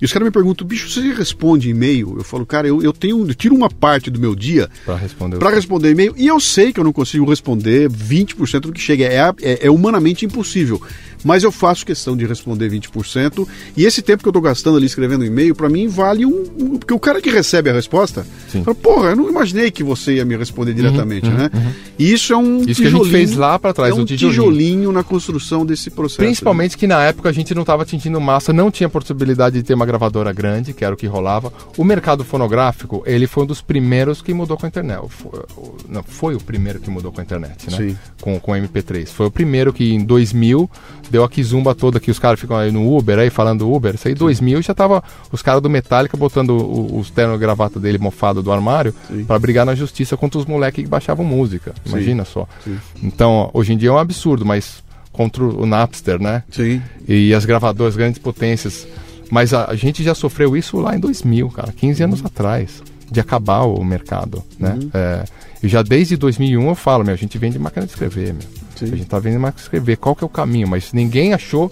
E os caras me perguntam, bicho, você responde e-mail? Eu falo, cara, eu, eu tenho, eu tiro uma parte do meu dia Pra responder. para responder e-mail e eu sei que eu não consigo responder 20% do que chega. É, é, é humanamente impossível. Mas eu faço questão de responder 20%. E esse tempo que eu tô gastando ali escrevendo e-mail, para mim vale um, um- Porque o cara que recebe a resposta, Sim. fala, porra, eu não imaginei que você ia me responder diretamente, né? E isso é um. Isso que a gente fez lá pra trás, é um tijolinho. tijolinho na construção desse processo. Principalmente que na época a gente não estava atingindo massa, não tinha possibilidade de ter uma gravadora grande, que era o que rolava. O mercado fonográfico, ele foi um dos primeiros que mudou com a internet. Foi, o- não, foi o primeiro que mudou com a internet, né? Sim. Com, com o MP3. Foi o primeiro que em 2000 deu a kizumba toda que os caras ficam aí no Uber, aí falando Uber. Isso aí em 2000 já tava os caras do Metallica botando os terno e gravata dele mofado do armário Sim. para brigar na justiça contra os moleques que baixavam música. Imagina só. Sim. Então, hoje em dia é um absurdo, mas contra o Napster, né? Sim. e as gravadoras, grandes potências. Mas a, a gente já sofreu isso lá em 2000, cara, 15 anos atrás, de acabar o mercado, né? É, e já desde 2001 eu falo, meu, a gente vende máquina de escrever, meu. Sim. A gente tá vendendo máquina de escrever, qual que é o caminho? Mas ninguém achou.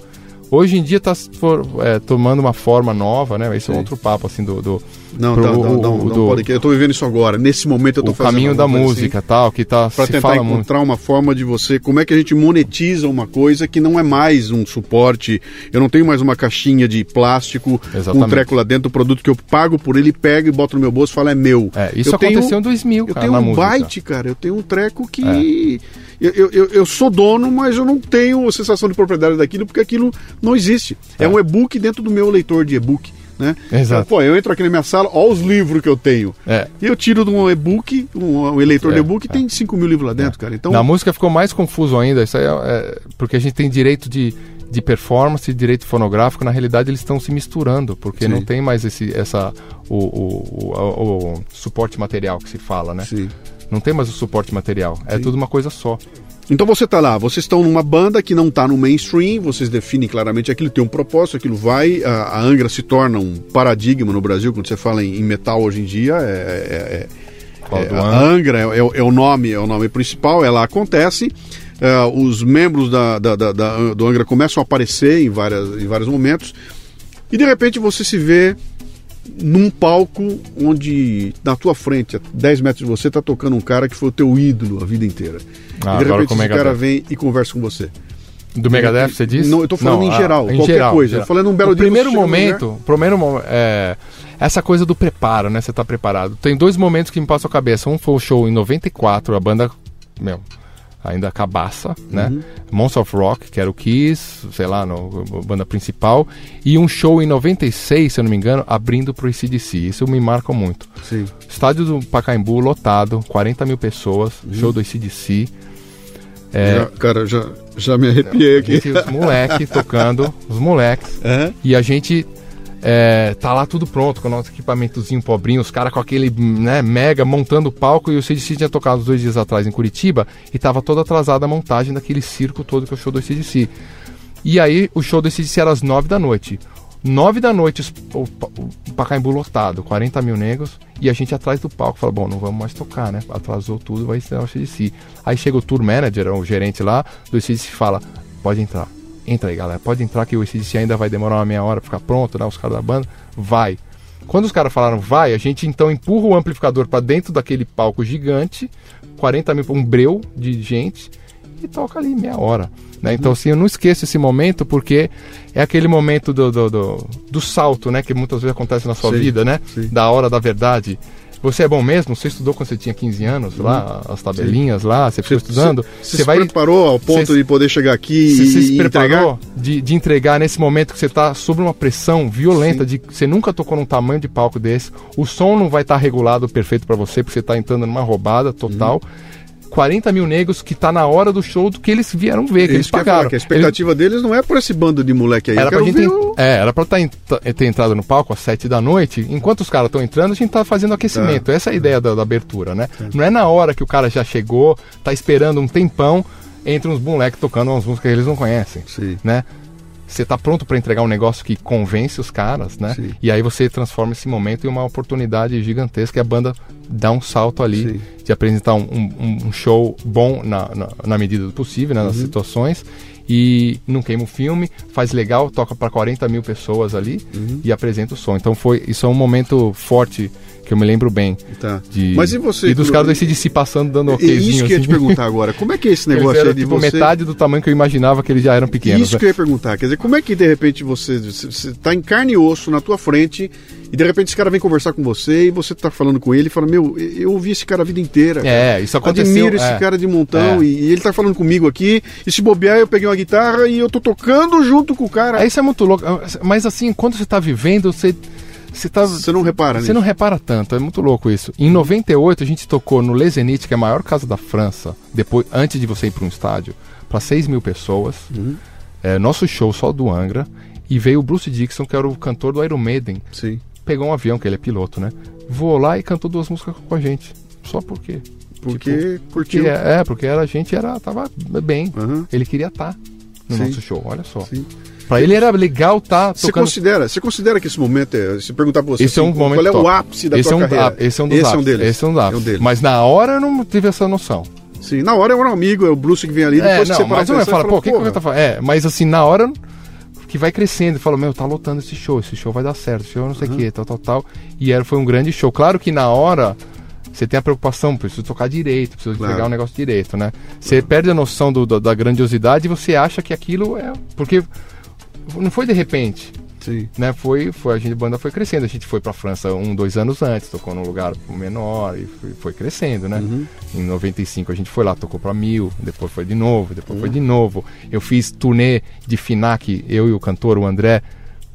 Hoje em dia tá for- é, tomando uma forma nova, né? Esse é outro papo, assim, do... do Não, pro- tá, não, não, o- não do- pode. Eu tô vivendo isso agora. Nesse momento eu tô o fazendo caminho da assim. música, tal, que tá, para tentar fala muito. encontrar uma forma de você, como é que a gente monetiza uma coisa que não é mais um suporte, eu não tenho mais uma caixinha de plástico com um Exatamente. treco lá dentro, o produto que eu pago por ele, pego e boto no meu bolso e falo é meu. É, isso eu aconteceu tenho, em 2000, Eu cara, tenho na um música. É. byte, cara, eu tenho um treco que eu, eu, eu, eu sou dono, mas eu não tenho sensação de propriedade daquilo porque aquilo não existe. É, É. um e-book dentro do meu leitor de e-book. Né? Exato. Então, pô, eu entro aqui na minha sala, olha os livros que eu tenho. É. E eu tiro de um e-book, um, um eleitor de É, e-book, e tem 5 mil livros lá dentro, cara. Então, Na música ficou mais confuso ainda, isso aí é, é- porque a gente tem direito de, de performance, direito fonográfico, na realidade eles estão se misturando, porque Sim. não tem mais esse essa o, o, o- o suporte material que se fala, né? sim. Não tem mais o suporte material, é Sim. tudo uma coisa só. Então você tá lá, vocês estão numa banda que não tá no mainstream, vocês definem claramente aquilo, tem um propósito, aquilo vai. A, a Angra se torna um paradigma no Brasil, quando você fala em, em metal hoje em dia, é, é- é- é- a? Angra é, é o- é o nome, é o nome principal, ela acontece. é, os membros da, da- da- da- do Angra começam a aparecer em, várias, em vários momentos, e de repente você se vê num palco onde na tua frente, a 10 metros de você, tá tocando um cara que foi o teu ídolo a vida inteira. Ah, e de repente esse cara vem e conversa com você. Do Megadeth, você disse? Não, eu tô falando em ah, geral, qualquer coisa. Eu falando um belo o dia primeiro momento, primeiro mo- é, essa coisa do preparo, né? Você tá preparado. Tem dois momentos que me passam a cabeça. Um foi o show em 94, a banda, meu, ainda cabaça, né? Uhum. Monster of Rock, que era o Kiss, sei lá, no, banda principal. E um show em 96, se eu não me engano, abrindo pro ACDC. Isso me marca muito. Sim. Estádio do Pacaembu lotado, 40 mil pessoas, show do ACDC. É, Já- cara, já, já me arrepiei aqui. os moleques tocando, os moleques. É? E a gente é, tá lá tudo pronto, com o nosso equipamentozinho pobrinho, os caras com aquele né, mega montando o palco. E o CDC tinha tocado dois dias atrás em Curitiba e tava toda atrasada a montagem daquele circo todo que é o show do CDC. E aí o show do CDC era às nove da noite. Nove da noite, o, o Pacaembu lotado, 40 mil negros, e a gente atrás do palco fala, bom, não vamos mais tocar, né? Atrasou tudo, vai estrear o CDC. Aí chega o tour manager, o gerente lá, do CDC fala, pode entrar. Entra aí, galera, pode entrar que o CDC ainda vai demorar uma meia hora pra ficar pronto, né? Os caras da banda, vai. Quando os caras falaram vai, a gente então empurra o amplificador pra dentro daquele palco gigante, 40 mil, um breu de gente, e toca ali meia hora. Né? Então, assim, eu não esqueço esse momento porque é aquele momento do, do, do, do salto, né? Que muitas vezes acontece na sua Sim, vida, né? sim. Da hora da verdade. Você é bom mesmo? Você estudou quando você tinha 15 anos lá, as tabelinhas lá, você ficou estudando? Você, se preparou ao ponto você- de poder chegar aqui Você e, se e entregar? preparou de, de entregar nesse momento que você está sob uma pressão violenta, de você nunca tocou num tamanho de palco desse, o som não vai estar regulado perfeito para você, porque você está entrando numa roubada total. Uhum. 40 mil negros que tá na hora do show do que eles vieram ver, que eles ia pagaram. falar, que a expectativa deles não é por esse bando de moleque aí. Era pra gente o... é, era pra tá tá- ter entrado no palco às 7 da noite. Enquanto os caras estão entrando, a gente tá fazendo aquecimento. Essa é a ideia da, da abertura, né? Não é na hora que o cara já chegou, tá esperando um tempão, entre uns moleques tocando umas músicas que eles não conhecem, Sim. né? Você tá pronto pra entregar um negócio que convence os caras, né? Sim. E aí você transforma esse momento em uma oportunidade gigantesca e a banda dá um salto ali Sim. de apresentar um, um- um show bom na, na, na medida do possível, né, nas Uhum. situações. E não queima o filme, faz legal, toca para 40 mil pessoas ali Uhum. e apresenta o som. Então foi isso é um momento forte que eu me lembro bem. Tá. De, Mas e você? E dos caras do se passando dando É okzinho. Isso que eu ia te assim. perguntar agora. Como é que é esse negócio eram, aí de tipo você... metade do tamanho que eu imaginava que eles já eram pequenos. Isso né? que eu ia perguntar. Quer dizer, como é que de repente você, você tá em carne e osso na tua frente e de repente esse cara vem conversar com você e você tá falando com ele e fala, meu, eu ouvi esse cara a vida inteira. cara. É, isso aconteceu. Admiro esse é. cara de montão É. e, e ele tá falando comigo aqui. E se bobear, eu peguei uma guitarra e eu tô tocando junto com o cara. É, Isso é muito louco. Mas assim, quando você tá vivendo, você. Você tá. Você não repara Você nisso. não repara tanto, é muito louco isso. Em 98 a gente tocou no Les Zénith, que é a maior casa da França, depois, antes de você ir para um estádio, para 6 mil pessoas. Uhum. É, nosso show só do Angra. E veio o Bruce Dixon, que era o cantor do Iron Maiden. Sim. Pegou um avião, que ele é piloto, né? Voou lá e cantou duas músicas com a gente. Só por quê? Porque Porque curtiu. é, é, porque era, a gente era, tava bem. Aham. Ele queria estar no Sim. nosso show, olha só. Sim. Pra ele era legal Você tocando considera, você considera que esse momento é. Se perguntar pra você Esse é um assim, qual é o top. ápice da esse tua é um, carreira? ah, esse é um dos esse ápices. é um deles. Esse é um dos É um ápices. deles. Mas na hora eu não tive essa noção. Sim, na hora é um amigo, é o Bruce que vem ali, É, depois que não, você para mas eu você pô, o que, que eu tô falando? É, mas assim, na hora que vai crescendo fala, meu, tá lotando esse show, esse show vai dar certo, esse show não sei o que, tal, tal, tal. E era, foi um grande show. Claro que na hora você tem a preocupação, preciso tocar direito, preciso Claro. entregar o negócio direito, né? Você perde a noção do- do- da grandiosidade e você acha que aquilo é. Porque não foi de repente. Sim. né, foi, foi a gente, a banda foi crescendo. A gente foi pra França um, dois anos antes, tocou num lugar menor e foi, foi crescendo, né? Uhum. Em 95 a gente foi lá, tocou pra mil, depois foi de novo, depois Uhum. foi de novo. Eu fiz turnê de FINAC, eu e o cantor, o André,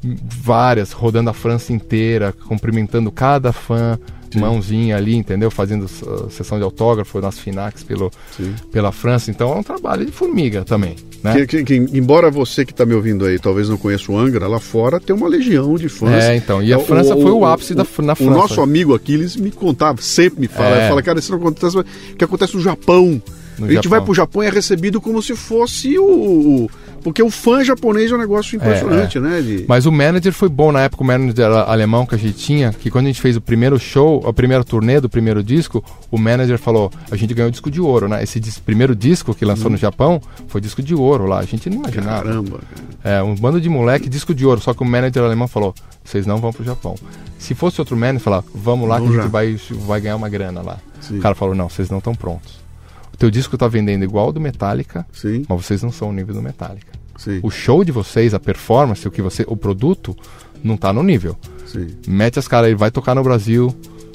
várias, rodando a França inteira, cumprimentando cada fã, mãozinha ali, entendeu? Fazendo uh, sessão de autógrafo nas FINACs pelo, Sim. pela França. Então é um trabalho de formiga também, né? Que, que- que, embora você que está me ouvindo aí talvez não conheça o Angra, lá fora tem uma legião de fãs. É, então, e a França foi o ápice da- na O França. nosso amigo Aquiles me contava, sempre me fala, É. fala, cara, isso não acontece, o que acontece no Japão. No a gente Japão. vai pro Japão e é recebido como se fosse o. o- porque o fã japonês é um negócio impressionante, né? De... Mas o manager foi bom na época, o manager alemão que a gente tinha, que quando a gente fez o primeiro show, a primeira turnê do primeiro disco, o manager falou: a gente ganhou disco de ouro, né? Esse dis- primeiro disco que lançou no Japão foi disco de ouro lá, a gente não imaginava. Caramba, cara. É, um bando de moleque, disco de ouro, só que o manager alemão falou: vocês não vão pro Japão. Se fosse outro manager, falar: vamos lá que Vamos a gente já. vai, vai ganhar uma grana lá. Sim. O cara falou: não, vocês não estão prontos. O teu disco tá vendendo igual ao do Metallica, Sim, mas vocês não são o nível do Metallica. sim, O show de vocês, a performance, o que você, o produto não tá no nível. sim. Mete as caras aí, vai tocar no Brasil,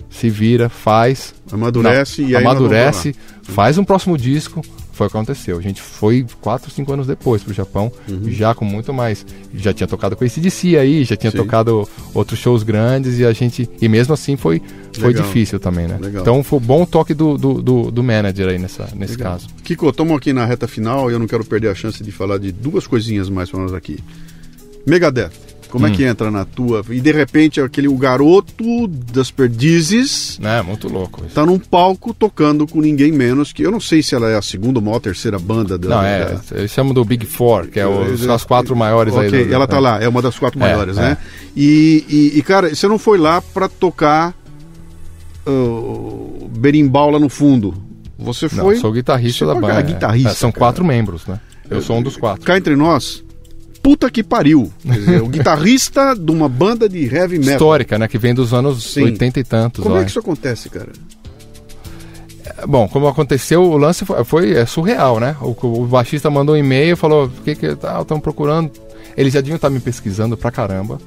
se vira, faz, Amadurece não, e aí amadurece, faz um próximo disco. Foi o que aconteceu. A gente foi 4, 5 anos depois pro Japão, Uhum. já com muito mais. Já tinha tocado com esse DC aí, já tinha Sim. tocado outros shows grandes e a gente. E mesmo assim foi, foi Legal. difícil também, né? Legal. Então foi bom toque do, do, do, do manager aí nessa, nesse Legal. caso. Kiko, estamos aqui na reta final e eu não quero perder a chance de falar de duas coisinhas mais para nós aqui. Megadeth, como Hum. é que entra na tua? E de repente aquele o garoto das perdizes É, muito louco isso. tá num palco tocando com ninguém menos que eu não sei se ela é a segunda ou uma terceira banda da. Não, da- é, eles chamam do Big Four, que é os, as quatro maiores Ok, aí. do- ela tá é. lá, é uma das quatro É, maiores, é. né? E, e, e, cara, você não foi lá pra tocar uh, berimbau lá no fundo. Você Não, foi. sou guitarrista da é banda. é. guitarrista, É, são cara. quatro membros, né? Eu sou um dos quatro. Cá entre nós, puta que pariu. Quer dizer, o guitarrista de uma banda de heavy metal. Histórica, né? Que vem dos anos Sim. 80 e tantos. Como ó. é que isso acontece, cara? Bom, como aconteceu, o lance foi, foi- é surreal, né? O, o baixista mandou um e-mail, falou: o que que tá, estão procurando? Eles já deviam estar me pesquisando pra caramba,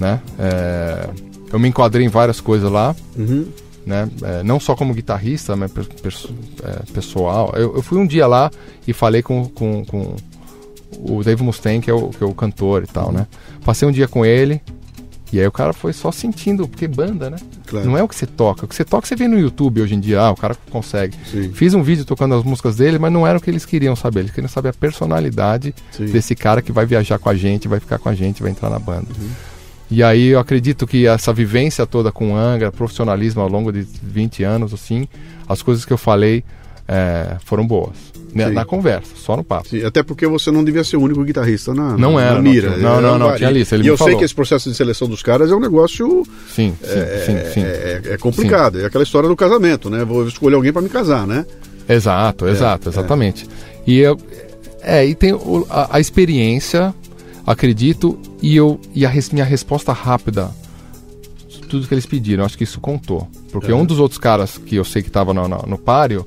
né? É, eu me enquadrei em várias coisas lá. Uhum. né? É, não só como guitarrista, mas per- perso- é, pessoal. Eu, eu fui um dia lá e falei com, com, com o Dave Mustaine, que é o, que é o cantor e tal, né? Passei um dia com ele e aí o cara foi só sentindo, porque banda, né? Claro. Não é o que você toca. O que você toca você vê no YouTube hoje em dia, ah, o cara consegue. Sim. Fiz um vídeo tocando as músicas dele, mas não era o que eles queriam saber. Eles queriam saber a personalidade Sim. desse cara que vai viajar com a gente, vai ficar com a gente, vai entrar na banda. Uhum. E aí eu acredito que essa vivência toda com Angra, profissionalismo ao longo de 20 anos, assim, as coisas que eu falei é, foram boas. Né, Sim. Na conversa, só no papo. Sim, até porque você não devia ser o único guitarrista na, Não na, era, na não mira. tinha- não, não, não, tinha lista, e eu sei falou. que esse processo de seleção dos caras é um negócio Sim, sim, é, sim, sim. é- é complicado. É aquela história do casamento, né? Vou escolher alguém para me casar, né? Exato, exato, é. exatamente. E eu, é, e tem a, a experiência, acredito, e eu e a minha resposta rápida, tudo que eles pediram, acho que isso contou, porque Uhum. um dos outros caras que eu sei que estava no, no, no páreo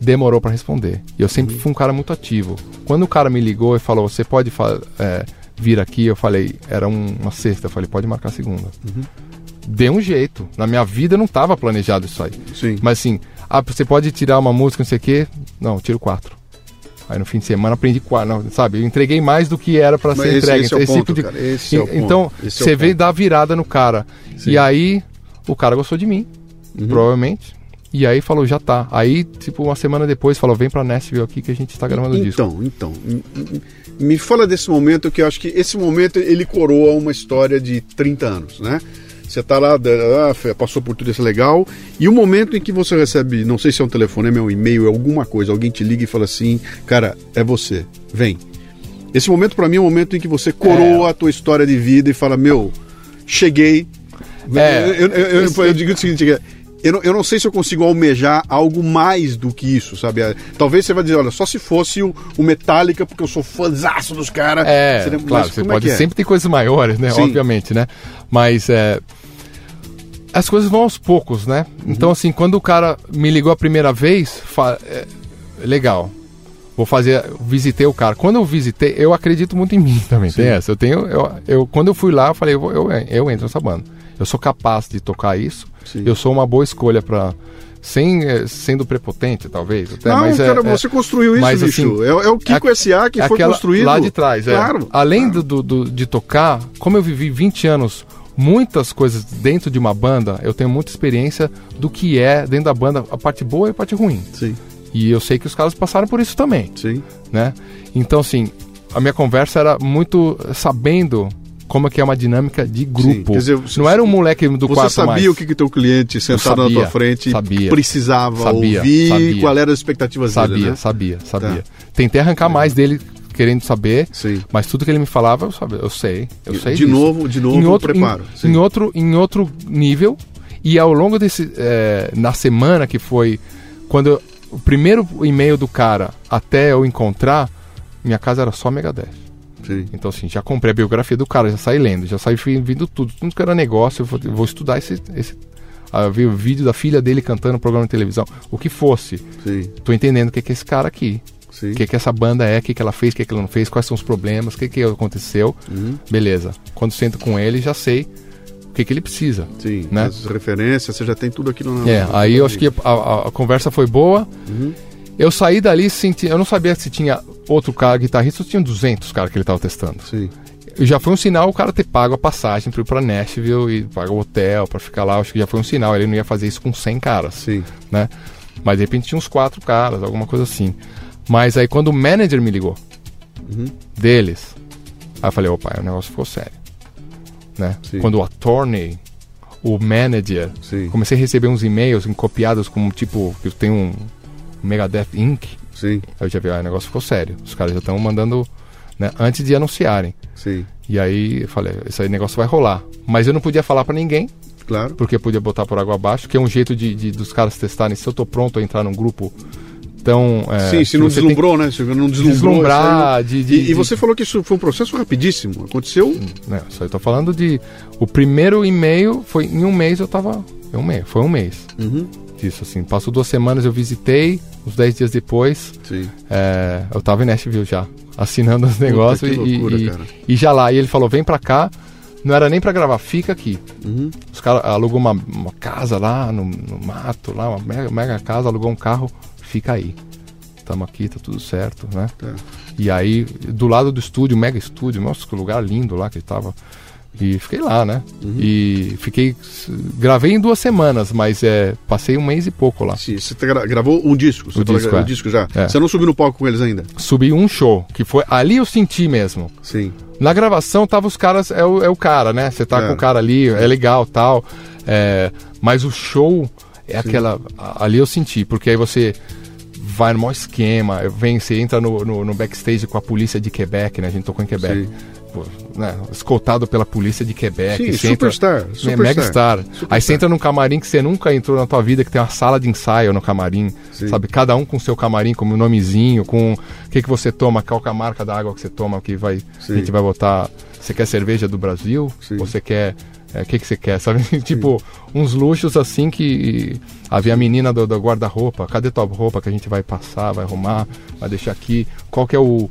demorou para responder. E eu sempre Uhum. fui um cara muito ativo. Quando o cara me ligou e falou, você pode é, vir aqui, eu falei, era um- uma sexta, eu falei, pode marcar segunda. Uhum. Deu um jeito. Na minha vida não estava planejado isso aí. Sim. Mas assim, ah, você pode tirar uma música, não sei o quê. Não, tiro quatro. Aí no fim de semana aprendi quatro, sabe? Eu entreguei mais do que era para ser esse- entregue. esse é o Esse ponto, tipo de- esse é Então, esse é você veio ponto. dar virada no cara. Sim. E aí, o cara gostou de mim, Uhum. provavelmente. E aí falou, já tá. Aí, tipo, uma semana depois, falou, vem pra Nashville aqui que a gente tá gravando o disco. Então, então, me fala desse momento que eu acho que esse momento ele coroa uma história de 30 anos, né? Você tá lá, ah, passou por tudo isso legal, e o momento em que você recebe, não sei se é um telefonema, é um e-mail, é alguma coisa, alguém te liga e fala assim, cara, é você, vem. Esse momento pra mim é o momento em que você coroa a tua história de vida e fala, meu, cheguei. É, eu, eu- eu- eu digo o seguinte, eu não, eu não sei se eu consigo almejar algo mais do que isso, sabe? Ah, Talvez você vai dizer, olha, só se fosse o, o Metallica, porque eu sou fãzaço dos caras. É, Seria- claro, você é pode que é? sempre ter coisas maiores, né? Sim. Obviamente, né? Mas é, as coisas vão aos poucos, né? Uhum. Então, assim, quando o cara me ligou a primeira vez, é, legal. Vou fazer, visitei o cara. Quando eu visitei, eu acredito muito em mim também. Tem essa. Eu tenho, eu, eu- quando eu fui lá, eu falei, eu, eu, eu entro nessa banda. Eu sou capaz de tocar isso. Sim. Eu sou uma boa escolha para sem eh, sendo prepotente, talvez. Até, Não, mas é- cara, é- você construiu isso, mas, bicho. assim, é, é o Kiko é- S.A. que é foi construído. Lá de trás, é. Claro. Além claro. do, do- de tocar, como eu vivi 20 anos, muitas coisas dentro de uma banda, eu tenho muita experiência do que é dentro da banda, a parte boa e a parte ruim. Sim, E eu sei que os caras passaram por isso também, sim. né? Então, assim, a minha conversa era muito sabendo como é que é uma dinâmica de grupo. quer dizer, você- Não era um moleque do Você quarto sabia mais. o que, que teu cliente sentado sabia, na tua frente sabia. precisava Sabia, ouvir, sabia. qual era as expectativas Sabia, dele, né? sabia, sabia. Tá. Tentei arrancar mais dele querendo saber, Sim. mas tudo que ele me falava, eu, sabia, eu sei, eu sei de disso. novo, de novo, em outro, preparo. Em, em outro, em outro nível. E ao longo desse. é, na semana que foi. Quando eu- o primeiro e-mail do cara até eu encontrar, minha casa era só Megadeth. Sim. Então, assim, já comprei a biografia do cara, já saí lendo, já saí vindo tudo. Tudo que era negócio, eu vou, eu vou estudar esse. esse ah, ver o vídeo da filha dele cantando no programa de televisão. O que fosse. Sim, Tô entendendo o que, que é esse cara aqui. O que, que essa banda é, o que, que ela fez, o que, que ela não fez, quais são os problemas, o que, que aconteceu. Uhum. Beleza. Quando sento com ele, já sei o que, que ele precisa. Sim, né? as referências, você já tem tudo aquilo na É, aí eu acho que a, a- a conversa foi boa. Uhum. Eu saí dali, senti, eu não sabia se tinha outro cara guitarrista, ou tinha 200 caras que ele tava testando. Sim, já foi um sinal o cara ter pago a passagem para ir pra Nashville e pagar o hotel para ficar lá. Acho que já foi um sinal. Ele não ia fazer isso com 100 caras, sim. né? Mas de repente tinha uns quatro caras, alguma coisa assim. Mas aí quando o manager me ligou, Uhum. deles, aí eu falei, opa, o negócio ficou sério. Né? Sim. Quando o attorney, o manager, Sim, comecei a receber uns e-mails copiados como tipo, que tem um Megadeth Inc. sim, Aí eu já vi, ah, o negócio ficou sério. Os caras já estão mandando, né, antes de anunciarem. sim. E aí eu falei, esse aí negócio vai rolar. Mas eu não podia falar pra ninguém, Claro. porque podia botar por água abaixo, que é um jeito de, de- dos caras testarem se eu tô pronto a entrar num grupo tão. é, Sim, se não você tem deslumbrou, né? Se não deslumbrou. Deslumbrar, de, de- E, e de- você falou que isso foi um processo rapidíssimo. Aconteceu. Né, só eu tô falando de. O primeiro e-mail foi em um mês eu tava. Um mês, foi um mês Uhum. Disso, assim. Passou duas semanas, eu visitei, uns dez dias depois, é, eu tava em Nashville já, assinando os negócios e, loucura, e- cara. e já lá. E ele falou: vem pra cá, Não era nem pra gravar, fica aqui. Uhum. Os caras alugou uma, uma casa lá no, no mato, lá, uma mega, mega casa, alugou um carro, fica aí. Tamo aqui, tá tudo certo, né? Tá. E aí, do lado do estúdio, mega estúdio, nossa, que lugar lindo lá que tava. E fiquei lá, né? Uhum. E fiquei. Gravei em duas semanas, mas é, passei um mês e pouco lá. Sim, você gra- gravou um disco. Você O disco, gra- é. um disco já. É. Você não subiu no palco com eles ainda? Subi um show, que foi. Ali eu senti mesmo. Sim. Na gravação tava os caras, é o, é o cara, né? Você tá É. com o cara ali, é legal tal. é, mas o show é aquela. a- Ali eu senti, porque aí você vai no maior esquema, vem, você entra no, no, no backstage com a polícia de Quebec, né? A gente tocou em Quebec. Sim. Pô, né, escoltado pela polícia de Quebec. Sim, você entra- superstar, É, superstar. Megastar. Aí você entra num camarim que você nunca entrou na tua vida, que tem uma sala de ensaio no camarim. Sim. Sabe? Cada um com seu camarim, com o nomezinho, com o que, que você toma, qual é a marca da água que você toma, que vai. Sim. A gente vai botar. Você quer cerveja do Brasil? Sim. Você quer. é, O que, que você quer? Sabe? tipo, uns luxos assim que. Havia a menina do, do guarda-roupa. Cadê tua roupa que a gente vai passar, vai arrumar, vai deixar aqui? Qual que é o.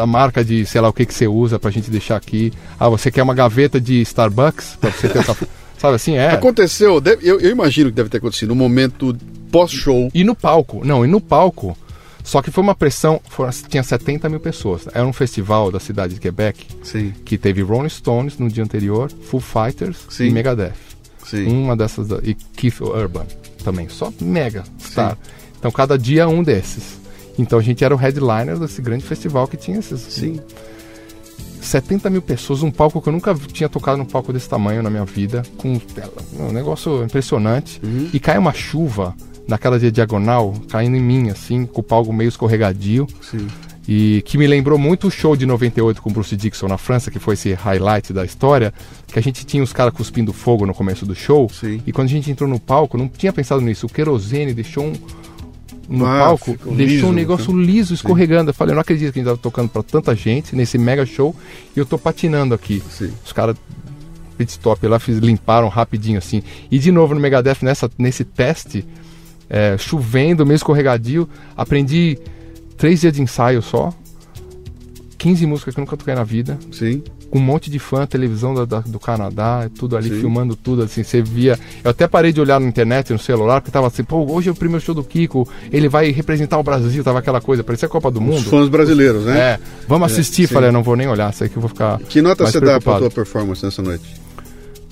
a marca de, sei lá, o que, que você usa pra gente deixar aqui. Ah, você quer uma gaveta de Starbucks pra você ter café? Sabe assim? É. Aconteceu, deve- eu, eu imagino que deve ter acontecido no momento pós-show. E no palco, não, e no palco. Só que foi uma pressão, foram- tinha 70 mil pessoas. Era um festival da cidade de Quebec Sim, que teve Rolling Stones no dia anterior, Foo Fighters Sim. e Megadeth. sim. Uma dessas e Keith Urban também, só mega star. Então cada dia um desses. Então a gente era o headliner desse grande festival que tinha esses Sim. 70 mil pessoas, um palco que eu nunca tinha tocado num palco desse tamanho na minha vida, com um negócio impressionante. E cai uma chuva naquela de diagonal, caindo em mim, assim, com o palco meio escorregadio. Sim. E que me lembrou muito o show de 98 com Bruce Dixon na França, que foi esse highlight da história, que a gente tinha os caras cuspindo fogo no começo do show. Sim. E quando a gente entrou no palco, não tinha pensado nisso. O querosene deixou um. No Ah, palco, deixou liso, um negócio liso escorregando. Eu falei, eu não acredito que a gente tava tocando pra tanta gente nesse mega show e eu tô patinando aqui. Sim. Os caras pit stop lá, fiz, limparam rapidinho assim. E de novo no Megadeth, nessa, nesse teste, é, chovendo, meio escorregadio, aprendi três dias de ensaio só, 15 músicas que eu nunca toquei na vida, Sim. Com um monte de fã, televisão da- da- do Canadá, tudo ali Sim. filmando tudo, assim, você via. Eu até parei de olhar na internet, no celular, porque tava assim, pô, hoje é o primeiro show do Kiko, ele vai representar o Brasil, tava aquela coisa, parecia a Copa do Os Mundo. fãs brasileiros, né? É, vamos assistir, sim. falei, não vou nem olhar, sei que eu vou ficar. Que nota você dá pra preocupado. tua performance nessa noite?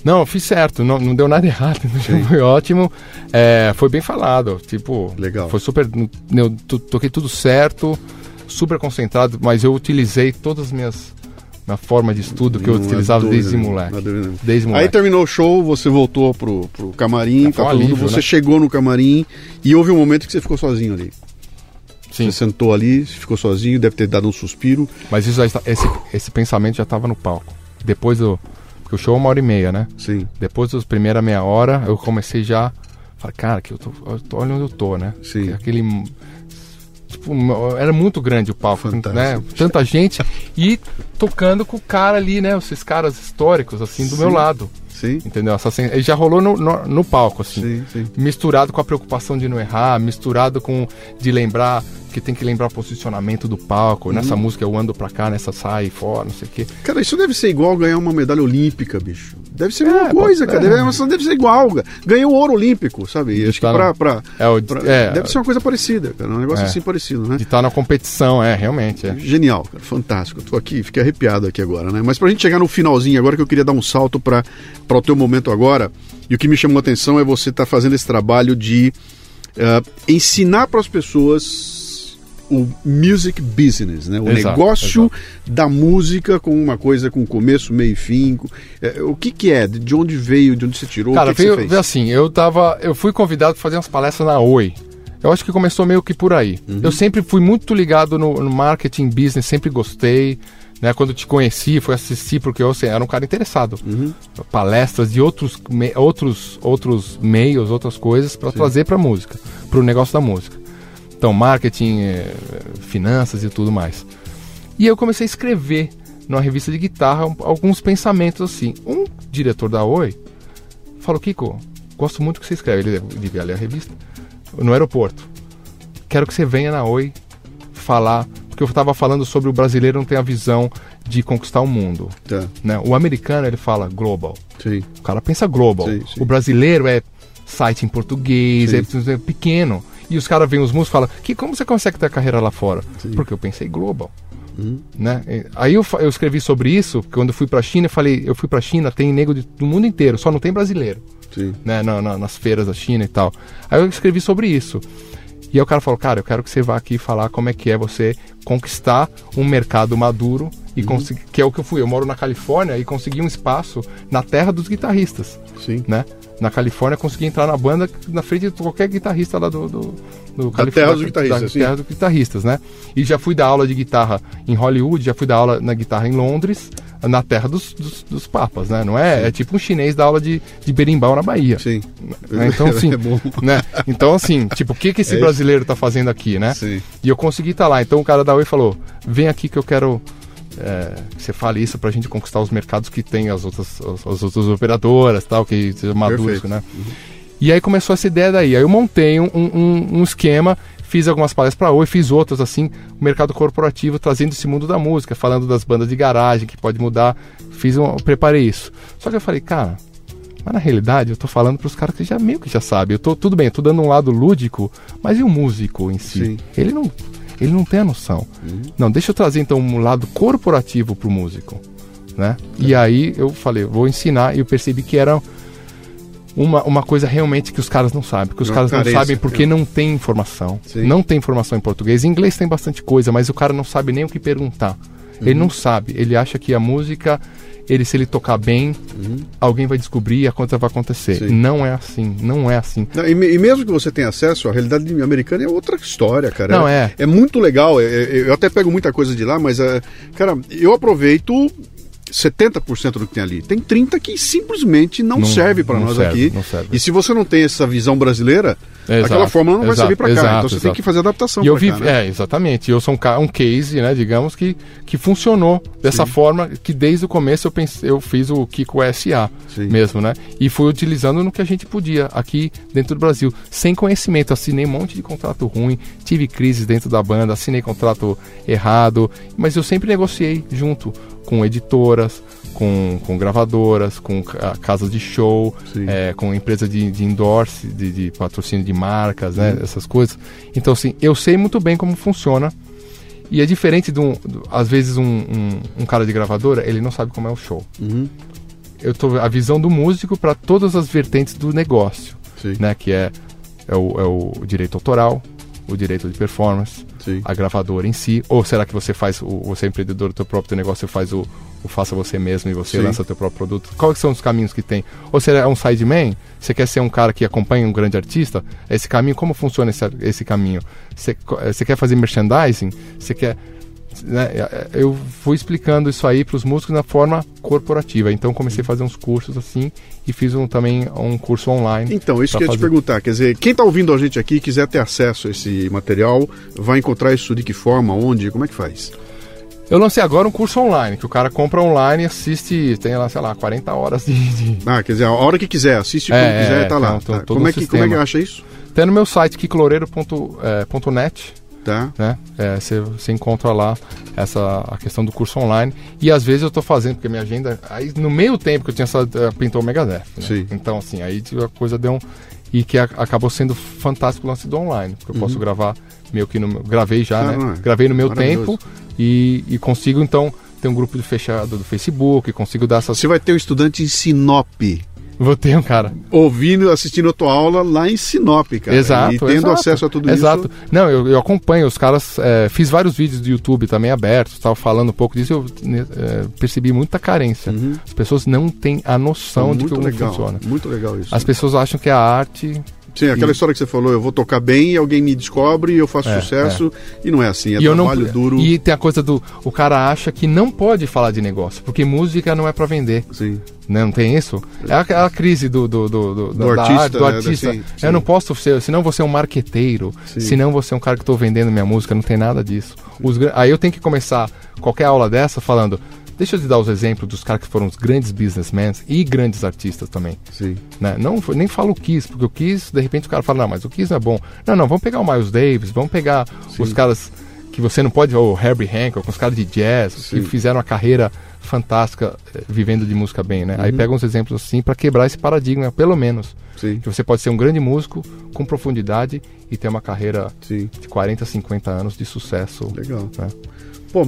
Não, eu fiz certo, não, não deu nada errado, foi ótimo. É, foi bem falado, tipo, Legal. foi super. Eu to- toquei tudo certo, super concentrado, mas eu utilizei todas as minhas. Minha forma de estudo que eu Não utilizava dúvida, desde moleque. Desde moleque. Aí terminou o show, você voltou pro, pro camarim, É, tá um alívio, você né? chegou no camarim e houve um momento que você ficou sozinho ali. Sim, Você sentou ali, ficou sozinho, deve ter dado um suspiro. mas isso já está- esse, esse pensamento já estava no palco. Depois do. Porque o show é uma hora e meia, né? Sim, Depois das primeiras meia hora, eu comecei já. Falei, cara, que eu tô, eu tô- olha onde eu tô, né? Sim. Aquele. Tipo, era muito grande o palco, Fantástico. né? Tanta gente. E tocando com o cara ali, né? Esses caras históricos, assim, do Sim. meu lado. Sim, Entendeu? Essa, sen- ele já rolou no, no, no palco, assim. sim, sim. Misturado com a preocupação de não errar, misturado com de lembrar que tem que lembrar o posicionamento do palco. Nessa Uhum. música eu ando pra cá, nessa sai fora, não sei o quê. Cara, isso deve ser igual ganhar uma medalha olímpica, bicho. Deve ser a mesma É, coisa, pode- cara. é. Deve, deve ser igual. Ganhou ouro olímpico, sabe? E acho que tá pra, pra- É, o, pra- é, deve ser uma coisa parecida, cara. Um negócio É. assim parecido, né? de estar na competição, é, realmente. É. Genial, cara, fantástico. Eu tô aqui, fiquei arrepiado aqui agora, né? Mas pra gente chegar no finalzinho agora que eu queria dar um salto para o teu momento agora, e o que me chamou a atenção é você estar fazendo esse trabalho de eh, ensinar para as pessoas o music business, né? O Exato, negócio da música com uma coisa com começo, meio e fim. eh, o que que é? De onde veio? De onde você tirou? Cara, o que, que veio, veio assim, eu tava. Eu fui convidado para fazer umas palestras na Oi. Eu acho que começou meio que por aí. Uhum. Eu sempre fui muito ligado no, no marketing business, sempre gostei. Né, quando te conheci, fui assistir porque eu assim, era um cara interessado. Uhum. Palestras de outros, me- outros, outros meios, outras coisas para trazer para música, para o negócio da música. Então, marketing, eh, finanças e tudo mais. E eu comecei a escrever numa revista de guitarra um- alguns pensamentos assim. Um diretor da Oi falou: Kiko, gosto muito que você escreve. Ele devia ler a revista. No aeroporto. Quero que você venha na Oi falar. Porque eu estava falando sobre o brasileiro não ter a visão de conquistar o mundo. Tá. Né? O americano ele fala global. Sim. O cara pensa global. Sim, sim. O brasileiro é site em português, é, é pequeno. E os caras veem os músicos e falam, que como você consegue ter carreira lá fora? Porque eu pensei global. Uhum. Né? Aí eu, eu escrevi sobre isso, quando eu fui pra China, eu falei, eu fui pra China, tem nego de- do mundo inteiro, só não tem brasileiro Sim. né, na- na- nas feiras da China e tal. Aí eu escrevi sobre isso. E aí o cara falou, cara, eu quero que você vá aqui falar como é que é você conquistar um mercado maduro e conseguir, que é o que eu fui. Eu moro na Califórnia e consegui um espaço na terra dos guitarristas, Sim. né? Na Califórnia consegui entrar na banda na frente de qualquer guitarrista lá do, do, do Da terra dos guitarristas, da sim. terra dos guitarristas, né? E já fui dar aula de guitarra em Hollywood, já fui dar aula na guitarra em Londres, na terra dos, dos, dos papas, né? Não é? É tipo um chinês dar aula de, de berimbau na Bahia. Sim. Né? Então, assim, É bom. né? Então, assim, tipo, o que, que esse É brasileiro tá fazendo aqui, né? Sim. E eu consegui estar lá. Então o cara da Oi falou: vem aqui que eu quero é, que você fale isso pra gente conquistar os mercados que tem as outras, as, as outras operadoras, tal, que seja maduro, né? E aí começou essa ideia daí. Aí eu montei um, um, um esquema, fiz algumas palestras pra Oi, fiz outras assim, o mercado corporativo, trazendo esse mundo da música, falando das bandas de garagem, que pode mudar. Fiz um, preparei isso. Só que eu falei, cara, mas na realidade eu tô falando pros caras que já meio que já sabem. Eu tô, tudo bem, eu tô dando um lado lúdico, mas e o músico em si? Sim. Ele não, ele não tem a noção. Não, deixa eu trazer então um lado corporativo pro músico, né? E aí eu falei, vou ensinar e eu percebi que era uma, uma coisa realmente que os caras não sabem, que os Uma caras não sabem porque é. não tem informação. Sim. Não tem informação em português. Em inglês tem bastante coisa, mas o cara não sabe nem o que perguntar. Ele Uhum. não sabe. Ele acha que a música, ele se ele tocar bem, alguém vai descobrir e a coisa vai acontecer. Uhum. Sim. Não é assim. Não é assim. Não, e, e mesmo que você tenha acesso, a realidade americana é outra história, cara. Não, é. É muito legal. é- é- eu até pego muita coisa de lá, mas, é, cara, eu aproveito 70% do que tem ali. Tem 30% que simplesmente não, Não- serve para nós serve, aqui. E se você não tem essa visão brasileira, Exato, aquela fórmula não vai exato, servir para cá. exato, então você tem que fazer adaptação E eu vi, cá, né? é, exatamente. Eu sou um, um case, né, digamos, que, que funcionou dessa forma, que desde o começo eu, pensei, eu fiz o Kiko SA Sim. mesmo, né? E fui utilizando no que a gente podia aqui dentro do Brasil, sem conhecimento. Assinei um monte de contrato ruim, tive crises dentro da banda, assinei contrato errado, mas eu sempre negociei junto com editoras, com, com gravadoras, com ca- casas de show, é, com empresa de, de endorse, de, de patrocínio de marcas, né? Uhum. Essas coisas. Então, assim, eu sei muito bem como funciona. E é diferente de um. do- às vezes, um, um, um cara de gravadora, ele não sabe como é o show. Uhum. Eu tô a visão do músico para todas as vertentes do negócio, Sim, né? Que é, é, o, é o direito autoral, o direito de performance, sim. a gravadora em si, ou será que você faz, o, você é empreendedor do teu próprio negócio, você faz o, o faça você mesmo e você Sim. lança teu próprio produto? Quais são os caminhos que tem? Ou você é um sideman, você quer ser um cara que acompanha um grande artista, esse caminho, como funciona esse, esse caminho? Você, eh, você quer fazer merchandising? Você quer... né, eh, eu fui explicando isso aí para os músicos na forma corporativa, então comecei a fazer uns cursos assim e fiz um, também um curso online. Então, isso que eu ia te perguntar. Quer dizer, quem está ouvindo a gente aqui e quiser ter acesso a esse material, vai encontrar isso de que forma, onde, como é que faz? Eu lancei agora um curso online, que o cara compra online e assiste, tem lá, sei lá, 40 horas de- de, Ah, quer dizer, a hora que quiser, assiste quando É, quiser, é, tá lá. então, tá. Como, é que, como é que acha isso? Tem no meu site kikloreiro.net, Tá? né? É, Você você encontra lá essa a questão do curso online. E às vezes eu tô fazendo, porque minha agenda. Aí no meio tempo que eu tinha essa, eh, pintou o Megadeth. Né? Sim. Então, assim, aí a coisa deu um. E que a- acabou sendo fantástico o lance do online. Porque eu posso gravar meio que no. Gravei já, Uhum. Ah, né? é? Gravei no meu tempo e, e consigo, então, ter um grupo fechado do Facebook, consigo dar essas. Você vai ter um estudante em Sinop, Vou ter um cara. ouvindo, assistindo a tua aula lá em Sinop, cara. Exato. E tendo exato, acesso a tudo exato. isso. Não, eu, eu acompanho os caras, é, fiz vários vídeos do YouTube também abertos, tal, falando um pouco disso, eu né, é, percebi muita carência. As pessoas não têm a noção de Uhum. muito como legal. funciona. Muito legal isso. As pessoas acham que a arte. Sim, aquela história que você falou, eu vou tocar bem e alguém me descobre e eu faço É, sucesso. E não é assim, é e eu não, trabalho duro. E tem a coisa do. O cara acha que não pode falar de negócio, porque música não é pra vender. Sim. Né? Não tem isso? É a, é a crise do, do, do, do, da- da artista, arte, do né? artista. Eu não posso ser, senão você é um marqueteiro, Sim. senão você é um cara que estou vendendo minha música, não tem nada disso. Os aí eu tenho que começar qualquer aula dessa falando. Deixa eu te dar os exemplos dos caras que foram os grandes businessmen e grandes artistas também. Sim. Né? Não, nem falo o Kiss, porque o Kiss, de repente o cara fala, não, mas o Kiss não é bom. Não, não, vamos pegar o Miles Davis, vamos pegar os caras que você não pode, o Herbie Hancock, os caras de jazz, Sim. que fizeram uma carreira fantástica eh, vivendo de música bem, né? Aí pega uns exemplos assim para quebrar esse paradigma, pelo menos. Sim, Que você pode ser um grande músico com profundidade e ter uma carreira sim. de 40, 50 anos de sucesso. Legal. né? Pô,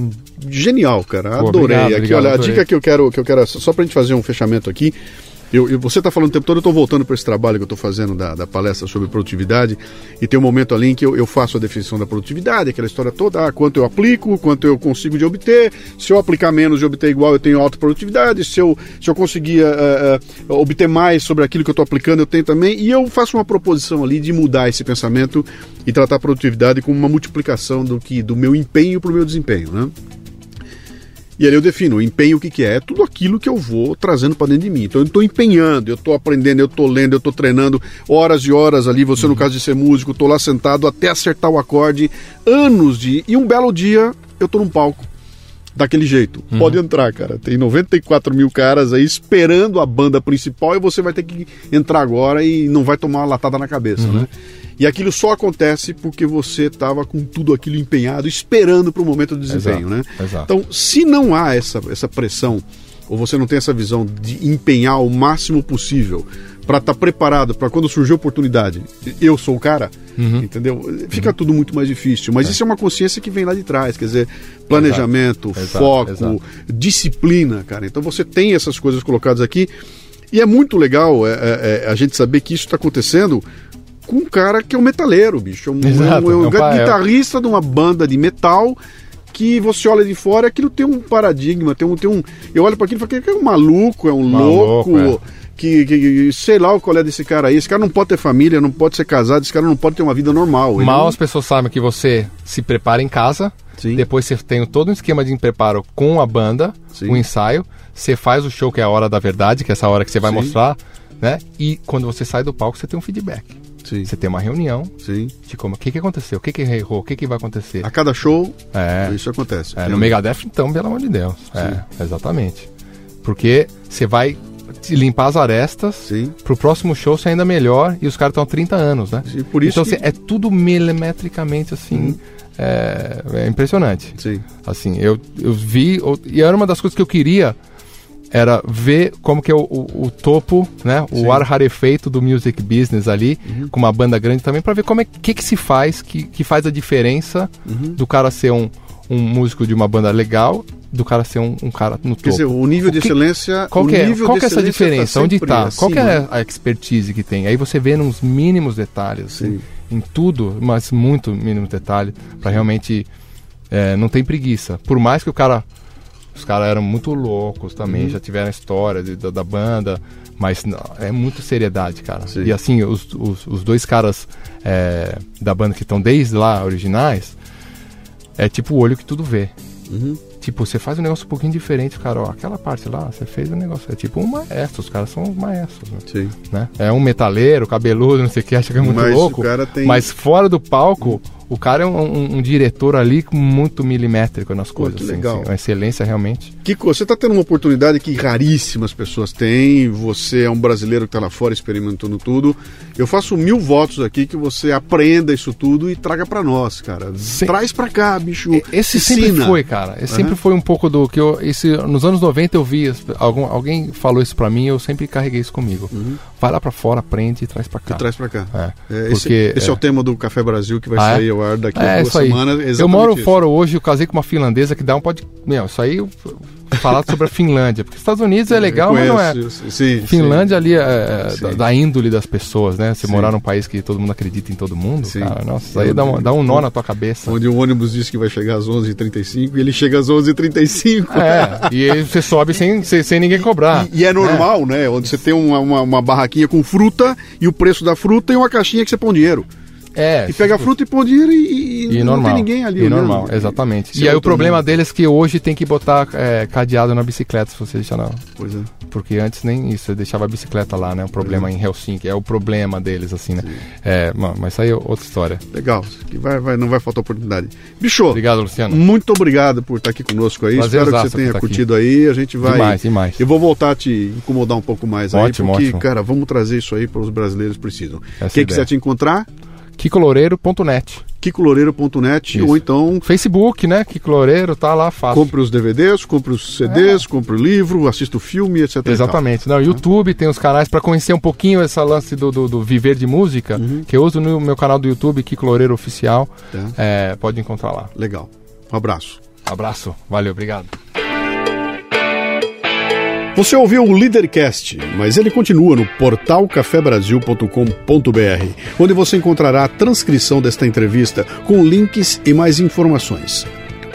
genial, cara. Pô, Adorei. obrigado, aqui, obrigado, olha, adorei. a dica que eu quero, que eu quero, só pra gente fazer um fechamento aqui. Eu, eu- você está falando o tempo todo, eu estou voltando para esse trabalho que eu estou fazendo da, da palestra sobre produtividade, e tem um momento ali em que eu, eu faço a definição da produtividade, aquela história toda, ah, quanto eu aplico, quanto eu consigo de obter, se eu aplicar menos e obter igual, eu tenho alta produtividade, se eu, se eu conseguir ah, ah, obter mais sobre aquilo que eu estou aplicando, eu tenho também, e eu faço uma proposição ali de mudar esse pensamento e tratar a produtividade como uma multiplicação do que do meu empenho para o meu desempenho, né? E ali eu defino, o empenho o que, que é? É tudo aquilo que eu vou trazendo para dentro de mim. Então eu estou empenhando, eu estou aprendendo, eu estou lendo, eu estou treinando horas e horas ali. Você, no caso de ser músico, estou lá sentado até acertar o acorde, anos de. E um belo dia eu estou num palco daquele jeito. Pode entrar, cara. Tem 94 mil caras aí esperando a banda principal e você vai ter que entrar agora e não vai tomar uma latada na cabeça, né? E aquilo só acontece porque você estava com tudo aquilo empenhado, esperando para o momento do desempenho, Exato, né? exato. Então, se não há essa, essa pressão, ou você não tem essa visão de empenhar o máximo possível para estar preparado para quando surgir a oportunidade, eu sou o cara, Uhum. entendeu? Fica tudo muito mais difícil. Mas isso é uma consciência que vem lá de trás, quer dizer, planejamento, Exato, foco, exato. disciplina, cara. Então você tem essas coisas colocadas aqui. E é muito legal é, é, é, a gente saber que isso está acontecendo com um cara que é um metaleiro, bicho. É um, Exato, é um- é um é um é- guitarrista de uma banda de metal que você olha de fora, aquilo tem um paradigma, tem um. Tem um eu olho para aquilo e falo que é um maluco, é um Maluco, louco. Que, que- que- sei lá o qual é desse cara aí. Esse cara não pode ter família, não pode ser casado, esse cara não pode ter uma vida normal. Ele Mal não- as pessoas sabem que você se prepara em casa, Sim. depois você tem todo um esquema de preparo com a banda, Sim. o ensaio, você faz o show que é a hora da verdade, que é essa hora que você vai Sim. mostrar, né? E quando você sai do palco, você tem um feedback. Sim, Você tem uma reunião sim. de como, o que, que aconteceu, o que, que errou, o que, que vai acontecer. A cada show, É, isso acontece. é, no Megadeth, então, pelo amor de Deus. É, exatamente. Porque você vai te limpar as arestas Sim. pro próximo show ser ainda melhor e os caras estão há 30 anos, né? Sim, por isso então que- assim, é tudo milimetricamente assim. É, é impressionante. Sim. Assim, eu, eu vi. o- E era uma das coisas que eu queria era ver como que é o, o- o topo, né? Sim. O ar rarefeito do music business ali, Uhum. com uma banda grande também, para ver como é que, que se faz, que, que faz a diferença Uhum. do cara ser um, um músico de uma banda legal, do cara ser um, um cara no topo. Quer dizer, o nível de O que- excelência. Qual o que é, qual de que é essa excelência diferença? tá Onde está? Qual que é a expertise que tem? Aí você vê nos mínimos detalhes, assim, Sim. em tudo, mas muito mínimo detalhe, para realmente é, não tem preguiça. Por mais que o cara, os caras eram muito loucos Uhum. também, já tiveram história de- da, da banda, mas não, é muita seriedade, cara. Sim. E assim, os, os, os dois caras é, da banda que estão desde lá, originais, é tipo o olho que tudo vê. Uhum. Tipo, você faz um negócio um pouquinho diferente, cara, ó, aquela parte lá, você fez um negócio, é tipo um maestro, os caras são os maestros, né? Sim. né? É um metaleiro, cabeludo, não sei o que, acha que é muito Mas o louco, tem- mas fora do palco, o cara é um, um- um diretor ali muito milimétrico nas Pô, coisas, que assim, legal. assim, uma excelência realmente. Kiko, você está tendo uma oportunidade que raríssimas pessoas têm. Você é um brasileiro que está lá fora experimentando tudo. Eu faço mil votos aqui que você aprenda isso tudo e traga para nós, cara. Sim. Traz para cá, bicho. Esse sempre Ensina. foi, cara. Esse Aham. sempre foi um pouco do que eu. Esse, nos anos 90 eu vi, algum, alguém falou isso pra mim eu sempre carreguei isso comigo. Vai lá pra fora, aprende e traz pra cá. E traz para cá. É, É, porque, esse esse é. o tema do Café Brasil que vai Ah, é? sair ao ar daqui a É, duas semanas. Eu moro isso. fora hoje, eu casei com uma finlandesa que dá um pode. Meu, isso aí eu falar sobre a Finlândia. Porque Estados Unidos é legal, mas não é. Sim, Finlândia ali é, é, Sim. da, da índole das pessoas, né? Você Sim. morar num país que todo mundo acredita em todo mundo, Sim. cara, nossa, isso aí dá um, dá um nó na tua cabeça. Onde o ônibus diz que vai chegar às 11h35 e ele chega às 11h35. É, e aí você sobe sem, sem, sem ninguém cobrar. E, e é normal, né? Onde você tem uma, uma, uma barraquinha com fruta e o preço da fruta e uma caixinha que você põe dinheiro. É, E pega fruta e põe dinheiro e, e E não normal. tem ninguém ali E olhando. normal, exatamente. Isso e é aí o problema mundo. deles é que hoje tem que botar é, cadeado na bicicleta, se você deixar na. Pois é. Porque antes nem isso, você deixava a bicicleta lá, né? O problema Uhum. em Helsinki, é o problema deles, assim, né? É, ma- mas isso aí é outra história. Legal. Que vai, vai, não vai faltar oportunidade. Bicho, Obrigado, Luciano. muito obrigado por estar aqui conosco aí. Prazerzaço Espero que você tenha curtido aí. A gente vai. Demais, demais. Eu vou voltar a te incomodar um pouco mais aí, Ótimo, porque, ótimo. cara, vamos trazer isso aí para os brasileiros precisam. Essa Quem quiser te encontrar, kikoloureiro.net. kikoloureiro.net Isso. ou então Facebook, né? Kiko Loureiro, tá lá fácil. compre os DVDs, compre os CDs, compre o livro, assista o filme, etc. Exatamente. Não, YouTube tem os canais para conhecer um pouquinho essa lance do, do, do viver de música, que eu uso no meu canal do YouTube, Kiko Loureiro Oficial. Tá. É, pode encontrar lá. Legal. Um abraço. Abraço, valeu, obrigado. Você ouviu o Leadercast, mas ele continua no portal cafebrasil.com.br, onde você encontrará a transcrição desta entrevista com links e mais informações.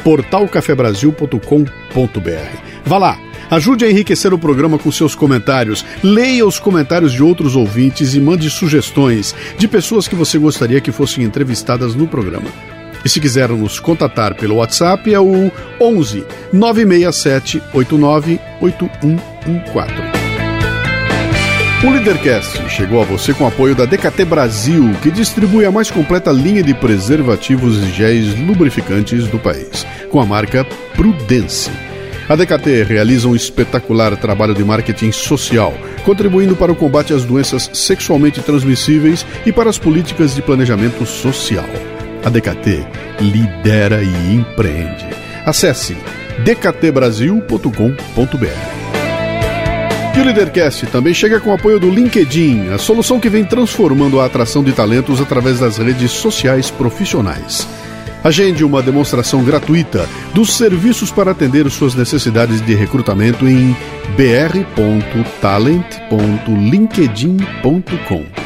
portalcafebrasil.com.br. Vá lá, ajude a enriquecer o programa com seus comentários, leia os comentários de outros ouvintes e mande sugestões de pessoas que você gostaria que fossem entrevistadas no programa. E se quiser nos contatar pelo WhatsApp é o 11 967 89 8114. O Leadercast chegou a você com apoio da DKT Brasil, que distribui a mais completa linha de preservativos e géis lubrificantes do país, com a marca Prudence. A DKT realiza um espetacular trabalho de marketing social, contribuindo para o combate às doenças sexualmente transmissíveis e para as políticas de planejamento social. A DKT lidera e empreende. Acesse dktbrasil.com.br. E o Leadercast também chega com o apoio do LinkedIn, a solução que vem transformando a atração de talentos através das redes sociais profissionais. Agende uma demonstração gratuita dos serviços para atender suas necessidades de recrutamento em br.talent.linkedin.com.